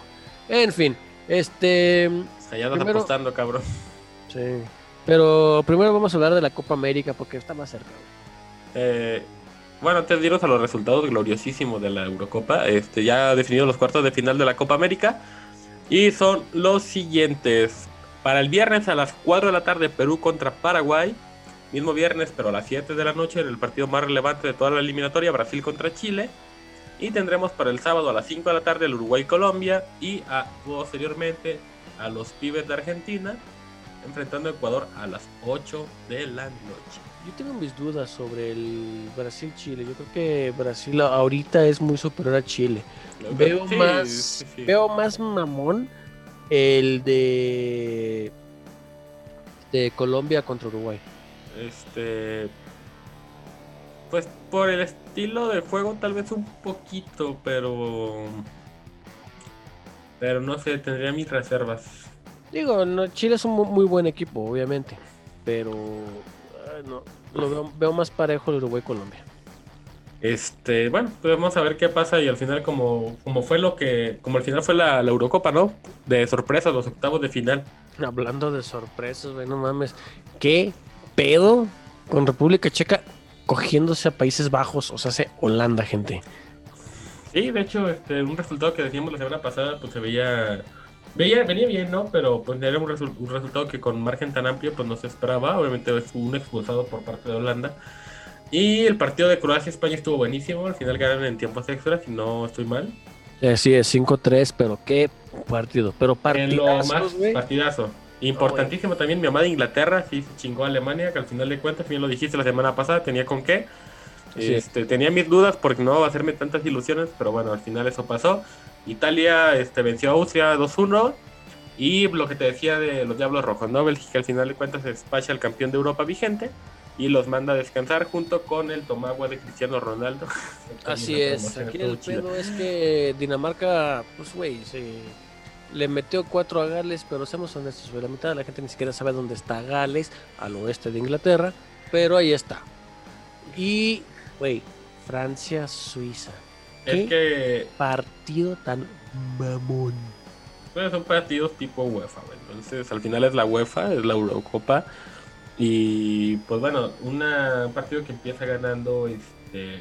En fin, este. O sea, ya primero- apostando, cabrón. Sí. Pero primero vamos a hablar de la Copa América porque está más cerca. Eh, bueno, antes de irnos a los resultados gloriosísimos de la Eurocopa, este, ya definidos los cuartos de final de la Copa América. Y son los siguientes. Para el viernes a las 4 de la tarde, Perú contra Paraguay. Mismo viernes, pero a las 7 de la noche, en el partido más relevante de toda la eliminatoria, Brasil contra Chile. Y tendremos para el sábado a las 5 de la tarde el Uruguay-Colombia. Y a, posteriormente a los pibes de Argentina, enfrentando a Ecuador a las 8 de la noche. Yo tengo mis dudas sobre el Brasil-Chile. Yo creo que Brasil ahorita es muy superior a Chile. Veo Sí, más, sí, sí. veo más mamón el de de Colombia contra Uruguay. Este. Pues por el estilo de juego, tal vez un poquito, pero. Pero no sé, tendría mis reservas. Digo, no, Chile es un mu- muy buen equipo, obviamente, pero ay, no, lo veo, veo más parejo el Uruguay-Colombia. Este, bueno, pues vamos a ver qué pasa y al final como, como fue lo que, como al final fue la, la Eurocopa, ¿no? De sorpresa, los octavos de final. Hablando de sorpresas, güey, no mames. ¿Qué pedo con República Checa cogiéndose a Países Bajos? O sea, hace Holanda, gente. Sí, de hecho, este, un resultado que decíamos la semana pasada, pues se veía, veía venía bien, ¿no? Pero pues era un, resu- un resultado que con margen tan amplio, pues no se esperaba. Obviamente fue un expulsado por parte de Holanda. Y el partido de Croacia-España estuvo buenísimo. Al final ganaron en tiempos extras, si no estoy mal. Eh, sí, es 5-3, pero qué partido. Pero partidazos, más partidazo. Importantísimo también mi amada Inglaterra, sí se chingó a Alemania, que al final de cuentas, bien lo dijiste la semana pasada, tenía con qué. Sí. Este, tenía mis dudas porque no va a hacerme tantas ilusiones, pero bueno, al final eso pasó. Italia este, venció a Austria 2-1. Y lo que te decía de los Diablos Rojos, ¿no? Bélgica al final de cuentas despacha al campeón de Europa vigente y los manda a descansar junto con el tomagua de Cristiano Ronaldo. Así es. Aquí el chido. pedo es que Dinamarca, pues, güey, se le metió 4 a Gales, pero seamos honestos, güey, la mitad de la gente ni siquiera sabe dónde está Gales, al oeste de Inglaterra, pero ahí está. Y, güey, Francia-Suiza. Es que partido tan mamón. Bueno, son partidos tipo UEFA, güey. Entonces, al final es la UEFA, es la Eurocopa. Y pues bueno, una- un partido que empieza ganando este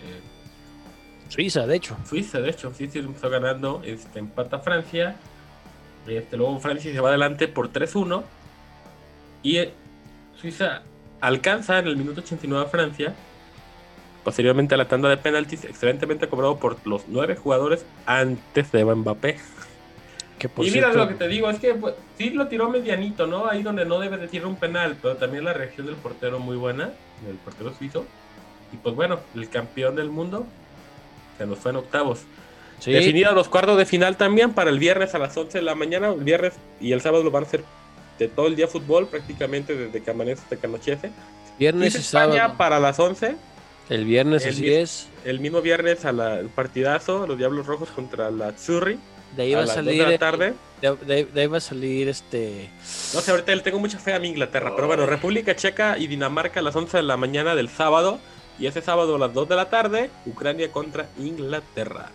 Suiza, de hecho. Suiza, de hecho, sí, sí empezó ganando, este empata Francia. Este, luego Francia se va adelante por 3-1 y eh, Suiza alcanza en el minuto 89 a Francia. Posteriormente a la tanda de penaltis, excelentemente cobrado por los nueve jugadores antes de Mbappé. Que por y mira cierto- lo que te digo, es que pues, sí lo tiró medianito, ¿no? Ahí donde no debe de tirar un penal, pero también la reacción del portero muy buena, del portero suizo. Y pues bueno, el campeón del mundo se nos fue en octavos. Sí. Definidos los cuartos de final también para el viernes a las 11 de la mañana. El viernes y el sábado lo van a hacer de todo el día fútbol, prácticamente desde que amanece hasta que anochece. Viernes Y España sábado. para las 11. El viernes, El así es. El mismo viernes a la, el partidazo, los Diablos Rojos contra la Zurri. De ahí va a salir. de la tarde. De, de- de ahí va a salir este. No sé, ahorita le tengo mucha fe a mi Inglaterra, pero bueno, República Checa y Dinamarca a las 11 de la mañana del sábado Y ese sábado a las 2 de la tarde, Ucrania contra Inglaterra.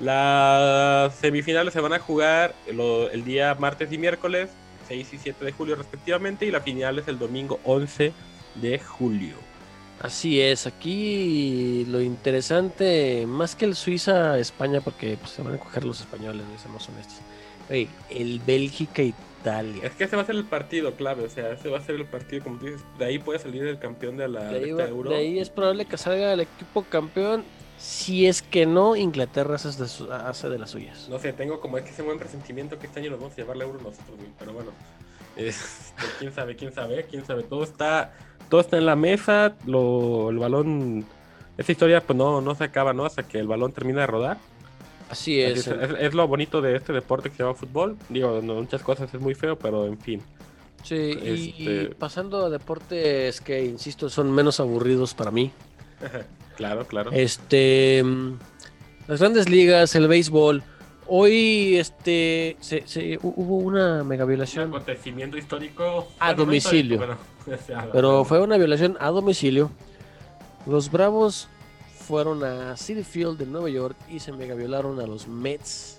Las semifinales se van a jugar el día martes y miércoles, 6 y 7 de julio respectivamente, y la final es el domingo 11 de julio. Así es, aquí lo interesante, más que el Suiza-España, porque pues, se van a coger los españoles, ¿no? seamos honestos. El Bélgica-Italia. Es que ese va a ser el partido clave, o sea, ese va a ser el partido, como tú dices, de ahí puede salir el campeón de la De ahí, de va- Euro. de ahí es probable que salga el equipo campeón. Si es que no, Inglaterra hace de, su- hace de las suyas. No sé, tengo como es que ese buen presentimiento que este año nos vamos a llevar la Euro nosotros, güey, pero bueno. Este, quién sabe, quién sabe, quién sabe. Todo está, todo está en la mesa, lo, el balón, esa historia pues no, no se acaba, ¿no? Hasta que el balón termina de rodar. Así es. Es, es- es lo bonito de este deporte que se llama fútbol. Digo, no, muchas cosas es muy feo, pero en fin. Sí, y- y, Este- pasando a deportes que, insisto, son menos aburridos para mí. claro, claro. Este, mm, las grandes ligas, el béisbol. Hoy, este, se, se- hu- hubo una mega Un violación, acontecimiento histórico. A domicilio. histórico, pero- o sea, pero fue una violación a domicilio. Los Bravos fueron a City Field de Nueva York y se mega violaron a los Mets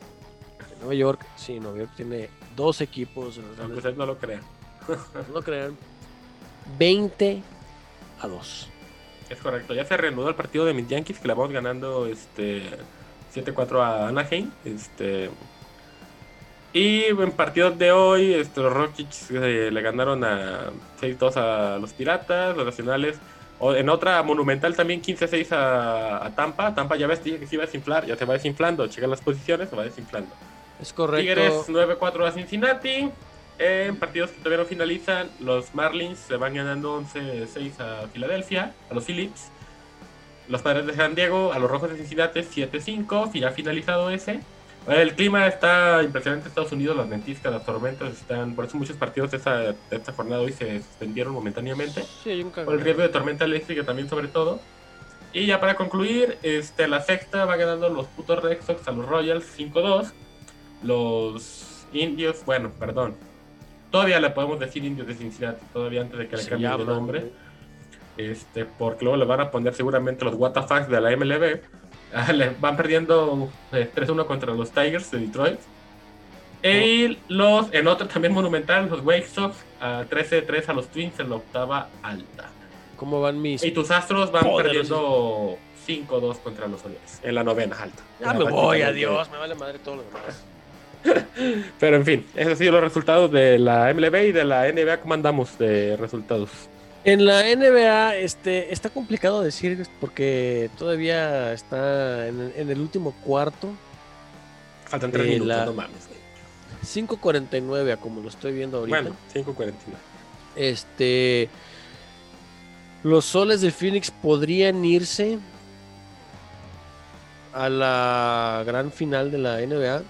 de Nueva York. Sí, Nueva York tiene dos equipos. Aunque ustedes no lo crean. No lo crean. 20 a 2. Es correcto, ya se reanudó el partido de mis Yankees que la vamos ganando este 7-4 a Anaheim. Este y en partidos de hoy, este, los Rockies eh, le ganaron a 6-2 a los Piratas, los Nacionales. O en otra monumental también 15-6 a, a Tampa. Tampa ya ves, dije que se iba a desinflar, ya se va desinflando. Checan las posiciones, se va desinflando. Es correcto. Tigres 9-4 a Cincinnati. En partidos que todavía no finalizan, los Marlins se van ganando 11-6 a Filadelfia, a los Phillips. Los Padres de San Diego a los Rojos de Cincinnati 7-5, ya finalizado ese. El clima está impresionante en Estados Unidos, las ventiscas, las tormentas están, por eso muchos partidos de esta, de esta jornada hoy se suspendieron momentáneamente. Sí, hay un Por el riesgo de tormenta eléctrica también sobre todo. Y ya para concluir, este, la sexta va ganando los putos Red Sox a los Royals 5-2. Los indios, bueno, perdón. Todavía le podemos decir indios de Cincinnati, todavía antes de que le cambien de nombre. Este, porque luego le van a poner seguramente los WTF de la MLB. Ah, le van perdiendo eh, 3-1 contra los Tigers de Detroit. Y los, en otro también monumental, los Wake Sox a 13-3 a los Twins en la octava alta. ¿Cómo van mis? Y tus Astros van perdiendo 5-2 contra los Orioles en la novena alta. Ya me voy, adiós, me vale madre todo lo demás. Pero en fin, esos han sido los resultados de la MLB y de la NBA. ¿Cómo andamos de resultados? En la NBA este, está complicado decir porque todavía está en, en el último cuarto. Faltan 3 de minutos, la no mames. güey. 5.49 a como lo estoy viendo ahorita. Bueno, 5.49. Este. Los soles de Phoenix podrían irse a la gran final de la NBA.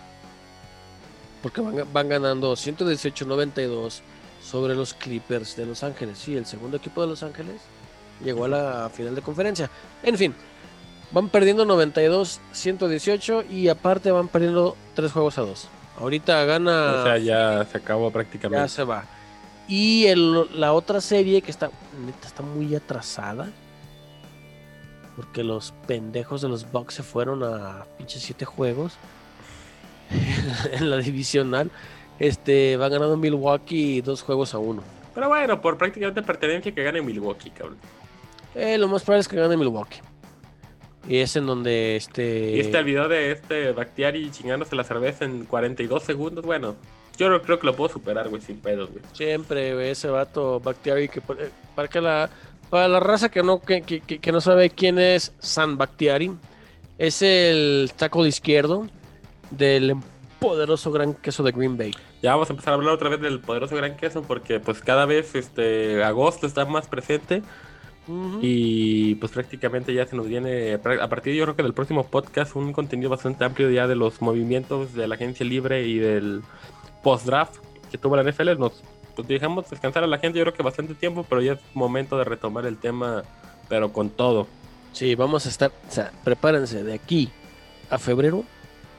Porque van, van ganando 118-92 sobre los Clippers de Los Ángeles. Sí, el segundo equipo de Los Ángeles llegó a la final de conferencia. En fin, van perdiendo 92-118 y aparte van perdiendo 3 juegos a 2. Ahorita gana. O sea, ya se acabó prácticamente. Ya se va. Y el- la otra serie que está, neta, está muy atrasada. Porque los pendejos de los Bucks se fueron a pinches 7 juegos. en la divisional. Este, va ganando Milwaukee dos juegos a uno. Pero bueno, por prácticamente pertenencia que gane Milwaukee, cabrón. Eh, lo más probable es que gane Milwaukee. Y es en donde este. Y este el video de este Bactiari chingándose la cerveza en 42 segundos, bueno, yo creo que lo puedo superar, güey, sin pedos, güey. Siempre, güey, ese vato Bactiari que por- eh, para que la para la raza que no que, que- que- no sabe quién es San Bactiari, es el tackle izquierdo del poderoso gran queso de Green Bay. Ya vamos a empezar a hablar otra vez del poderoso gran queso porque pues cada vez este agosto está más presente. Y pues prácticamente ya se nos viene a partir yo creo que del próximo podcast un contenido bastante amplio ya de los movimientos de la agencia libre y del post draft que tuvo la NFL nos pues, dejamos descansar a la gente yo creo que bastante tiempo pero ya es momento de retomar el tema pero con todo. Sí, vamos a estar, o sea, prepárense de aquí a febrero,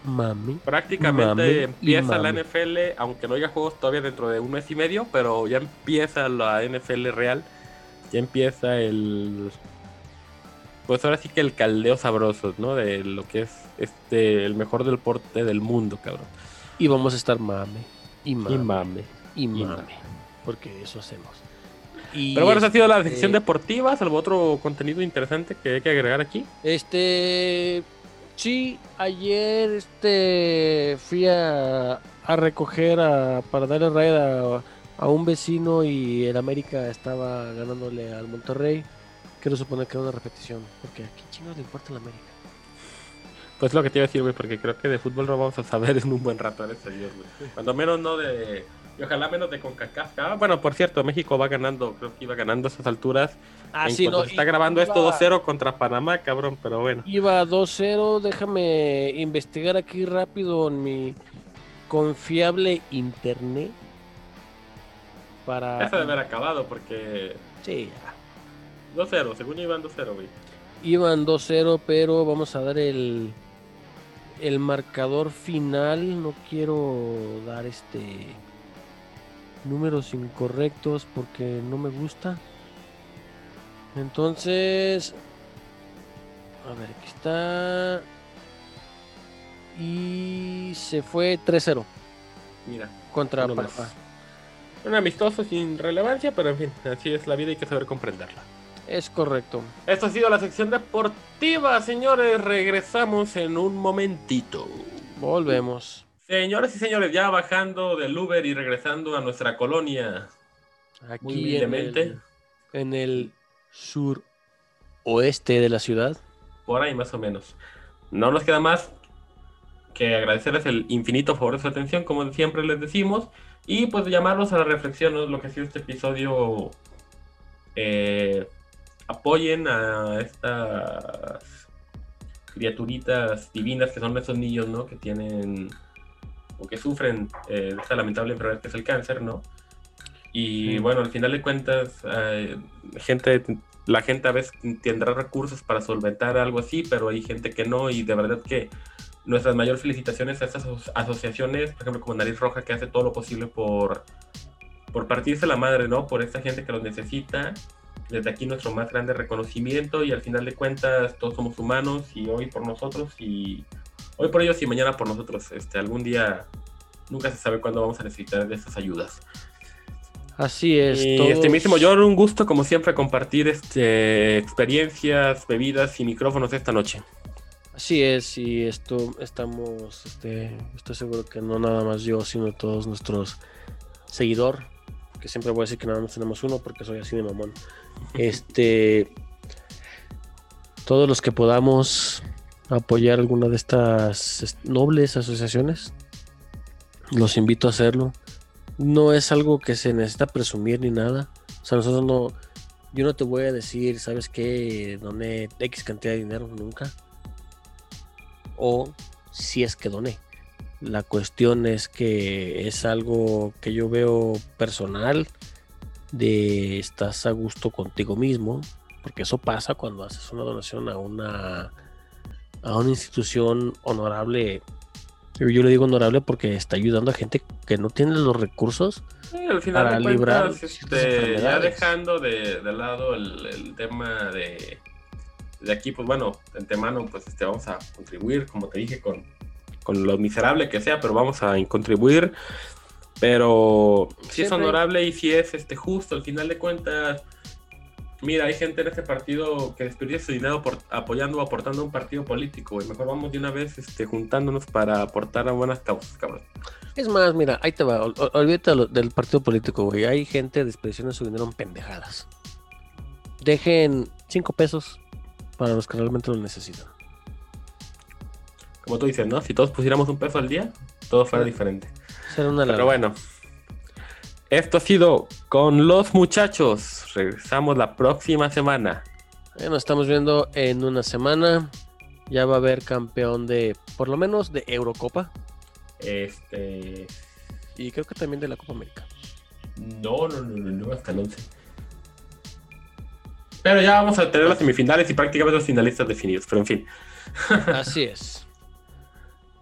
mami. prácticamente mami empieza la. NFL aunque no haya juegos todavía dentro de un mes y medio pero ya empieza la NFL real ya empiesa el pues ahora sí que el caldeo sabroso, ¿no? De lo que es este el mejor deporte del mundo, cabrón. Y vamos a estar mame. Y mame. Y mame. Y mame. mame. Porque eso hacemos. Y Pero bueno, esa ha sido la este, sección deportiva, salvo otro contenido interesante que hay que agregar aquí. Este. Sí, ayer este fui a, a recoger a, para darle raid a, a un vecino y el América estaba ganándole al Monterrey. Quiero suponer que era una repetición, porque a quién chingados le importa el América. Pues lo que te iba a decir, güey, porque creo que de fútbol no vamos a saber en un buen rato, gracias a Dios, güey. Cuando menos no de... Y ojalá menos de CONCACAF. Ah, bueno, por cierto, México va ganando, creo que iba ganando a esas alturas. Ah, En sí, cuanto no, se está grabando esto iba- 2-0 contra Panamá, cabrón, pero bueno. Iba 2-0, déjame investigar aquí rápido en mi confiable internet. Para. Eso debe haber acabado porque... Sí, 2-0, según iban 2-0, güey. Iban 2-0, pero vamos a dar el, el marcador final. No quiero dar este números incorrectos porque no me gusta. Entonces, a ver, aquí está. Y se fue 3-0 Mira. contra. Panamá. Un amistoso sin relevancia, pero en fin, así es la vida y hay que saber comprenderla. Es correcto. Esto ha sido la sección deportiva, señores. Regresamos en un momentito. Volvemos. Señores y señores, ya bajando del Uber y regresando a nuestra colonia. Muy Aquí en humildemente. el, en el sur oeste de la ciudad. Por ahí más o menos. No nos queda más que agradecerles el infinito favor de su atención, como siempre les decimos, y pues llamarlos a la reflexión, lo que ha sido este episodio. Eh, apoyen a estas criaturitas divinas que son esos niños, ¿no? Que tienen o que sufren eh, esta lamentable enfermedad que es el cáncer, ¿no? Y bueno, al final de cuentas, eh, gente, la gente a veces tendrá recursos para solventar algo así, pero hay gente que no, y de verdad que nuestras mayores felicitaciones a estas aso- asociaciones, por ejemplo, como Nariz Roja, que hace todo lo posible por, por partirse la madre, ¿no? Por esta gente que los necesita. Desde aquí nuestro más grande reconocimiento y al final de cuentas todos somos humanos y hoy por nosotros y hoy por ellos y mañana por nosotros. Este, algún día nunca se sabe cuándo vamos a necesitar de estas ayudas. Así es. Y todos- estimísimo John, un gusto como siempre compartir este, experiencias, bebidas y micrófonos esta noche. Así es, y esto estamos, este, estoy seguro que no nada más yo, sino todos nuestros seguidor, que siempre voy a decir que nada más tenemos uno porque soy así de mamón. Este, todos los que podamos apoyar alguna de estas est- nobles asociaciones, los invito a hacerlo. No es algo que se necesita presumir ni nada. O sea, nosotros no, yo no te voy a decir, ¿sabes qué? Doné X cantidad de dinero, nunca o si es que doné. La cuestión es que es algo que yo veo personal de estás a gusto contigo mismo, porque eso pasa cuando haces una donación a una a una institución honorable. Yo le digo honorable porque está ayudando a gente que no tiene los recursos Sí, al final para de librar cuentas, ciertas este, ya dejando de, de lado el, el tema de, de aquí, pues bueno, de antemano, pues este, vamos a contribuir, como te dije, con, con lo miserable que sea, pero vamos a contribuir. Pero si es honorable y si es este justo, al final de cuentas, mira, hay gente en este partido que desperdicia su dinero por, apoyando o aportando a un partido político, y mejor vamos de una vez este, juntándonos para aportar a buenas causas, cabrón. Es más, mira, ahí te va. ol- ol- Olvídate del partido político, güey. Hay gente desperdiciando su dinero en pendejadas. Dejen 5 pesos para los que realmente lo necesitan. Como tú dices, ¿no? Si todos pusiéramos un peso al día, todo fuera diferente. Será una Pero bueno, esto ha sido con los muchachos. Regresamos la próxima semana. Nos estamos viendo en una semana. Ya va a haber campeón de, por lo menos, de Eurocopa. Este. Y creo que también de la Copa América. No, no, no, no, no, hasta el 11. Pero ya vamos a tener las semifinales y prácticamente los finalistas definidos. Pero en fin. Así es.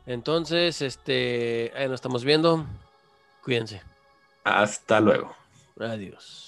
Entonces, este, ahí nos estamos viendo. Cuídense. Hasta luego. Adiós.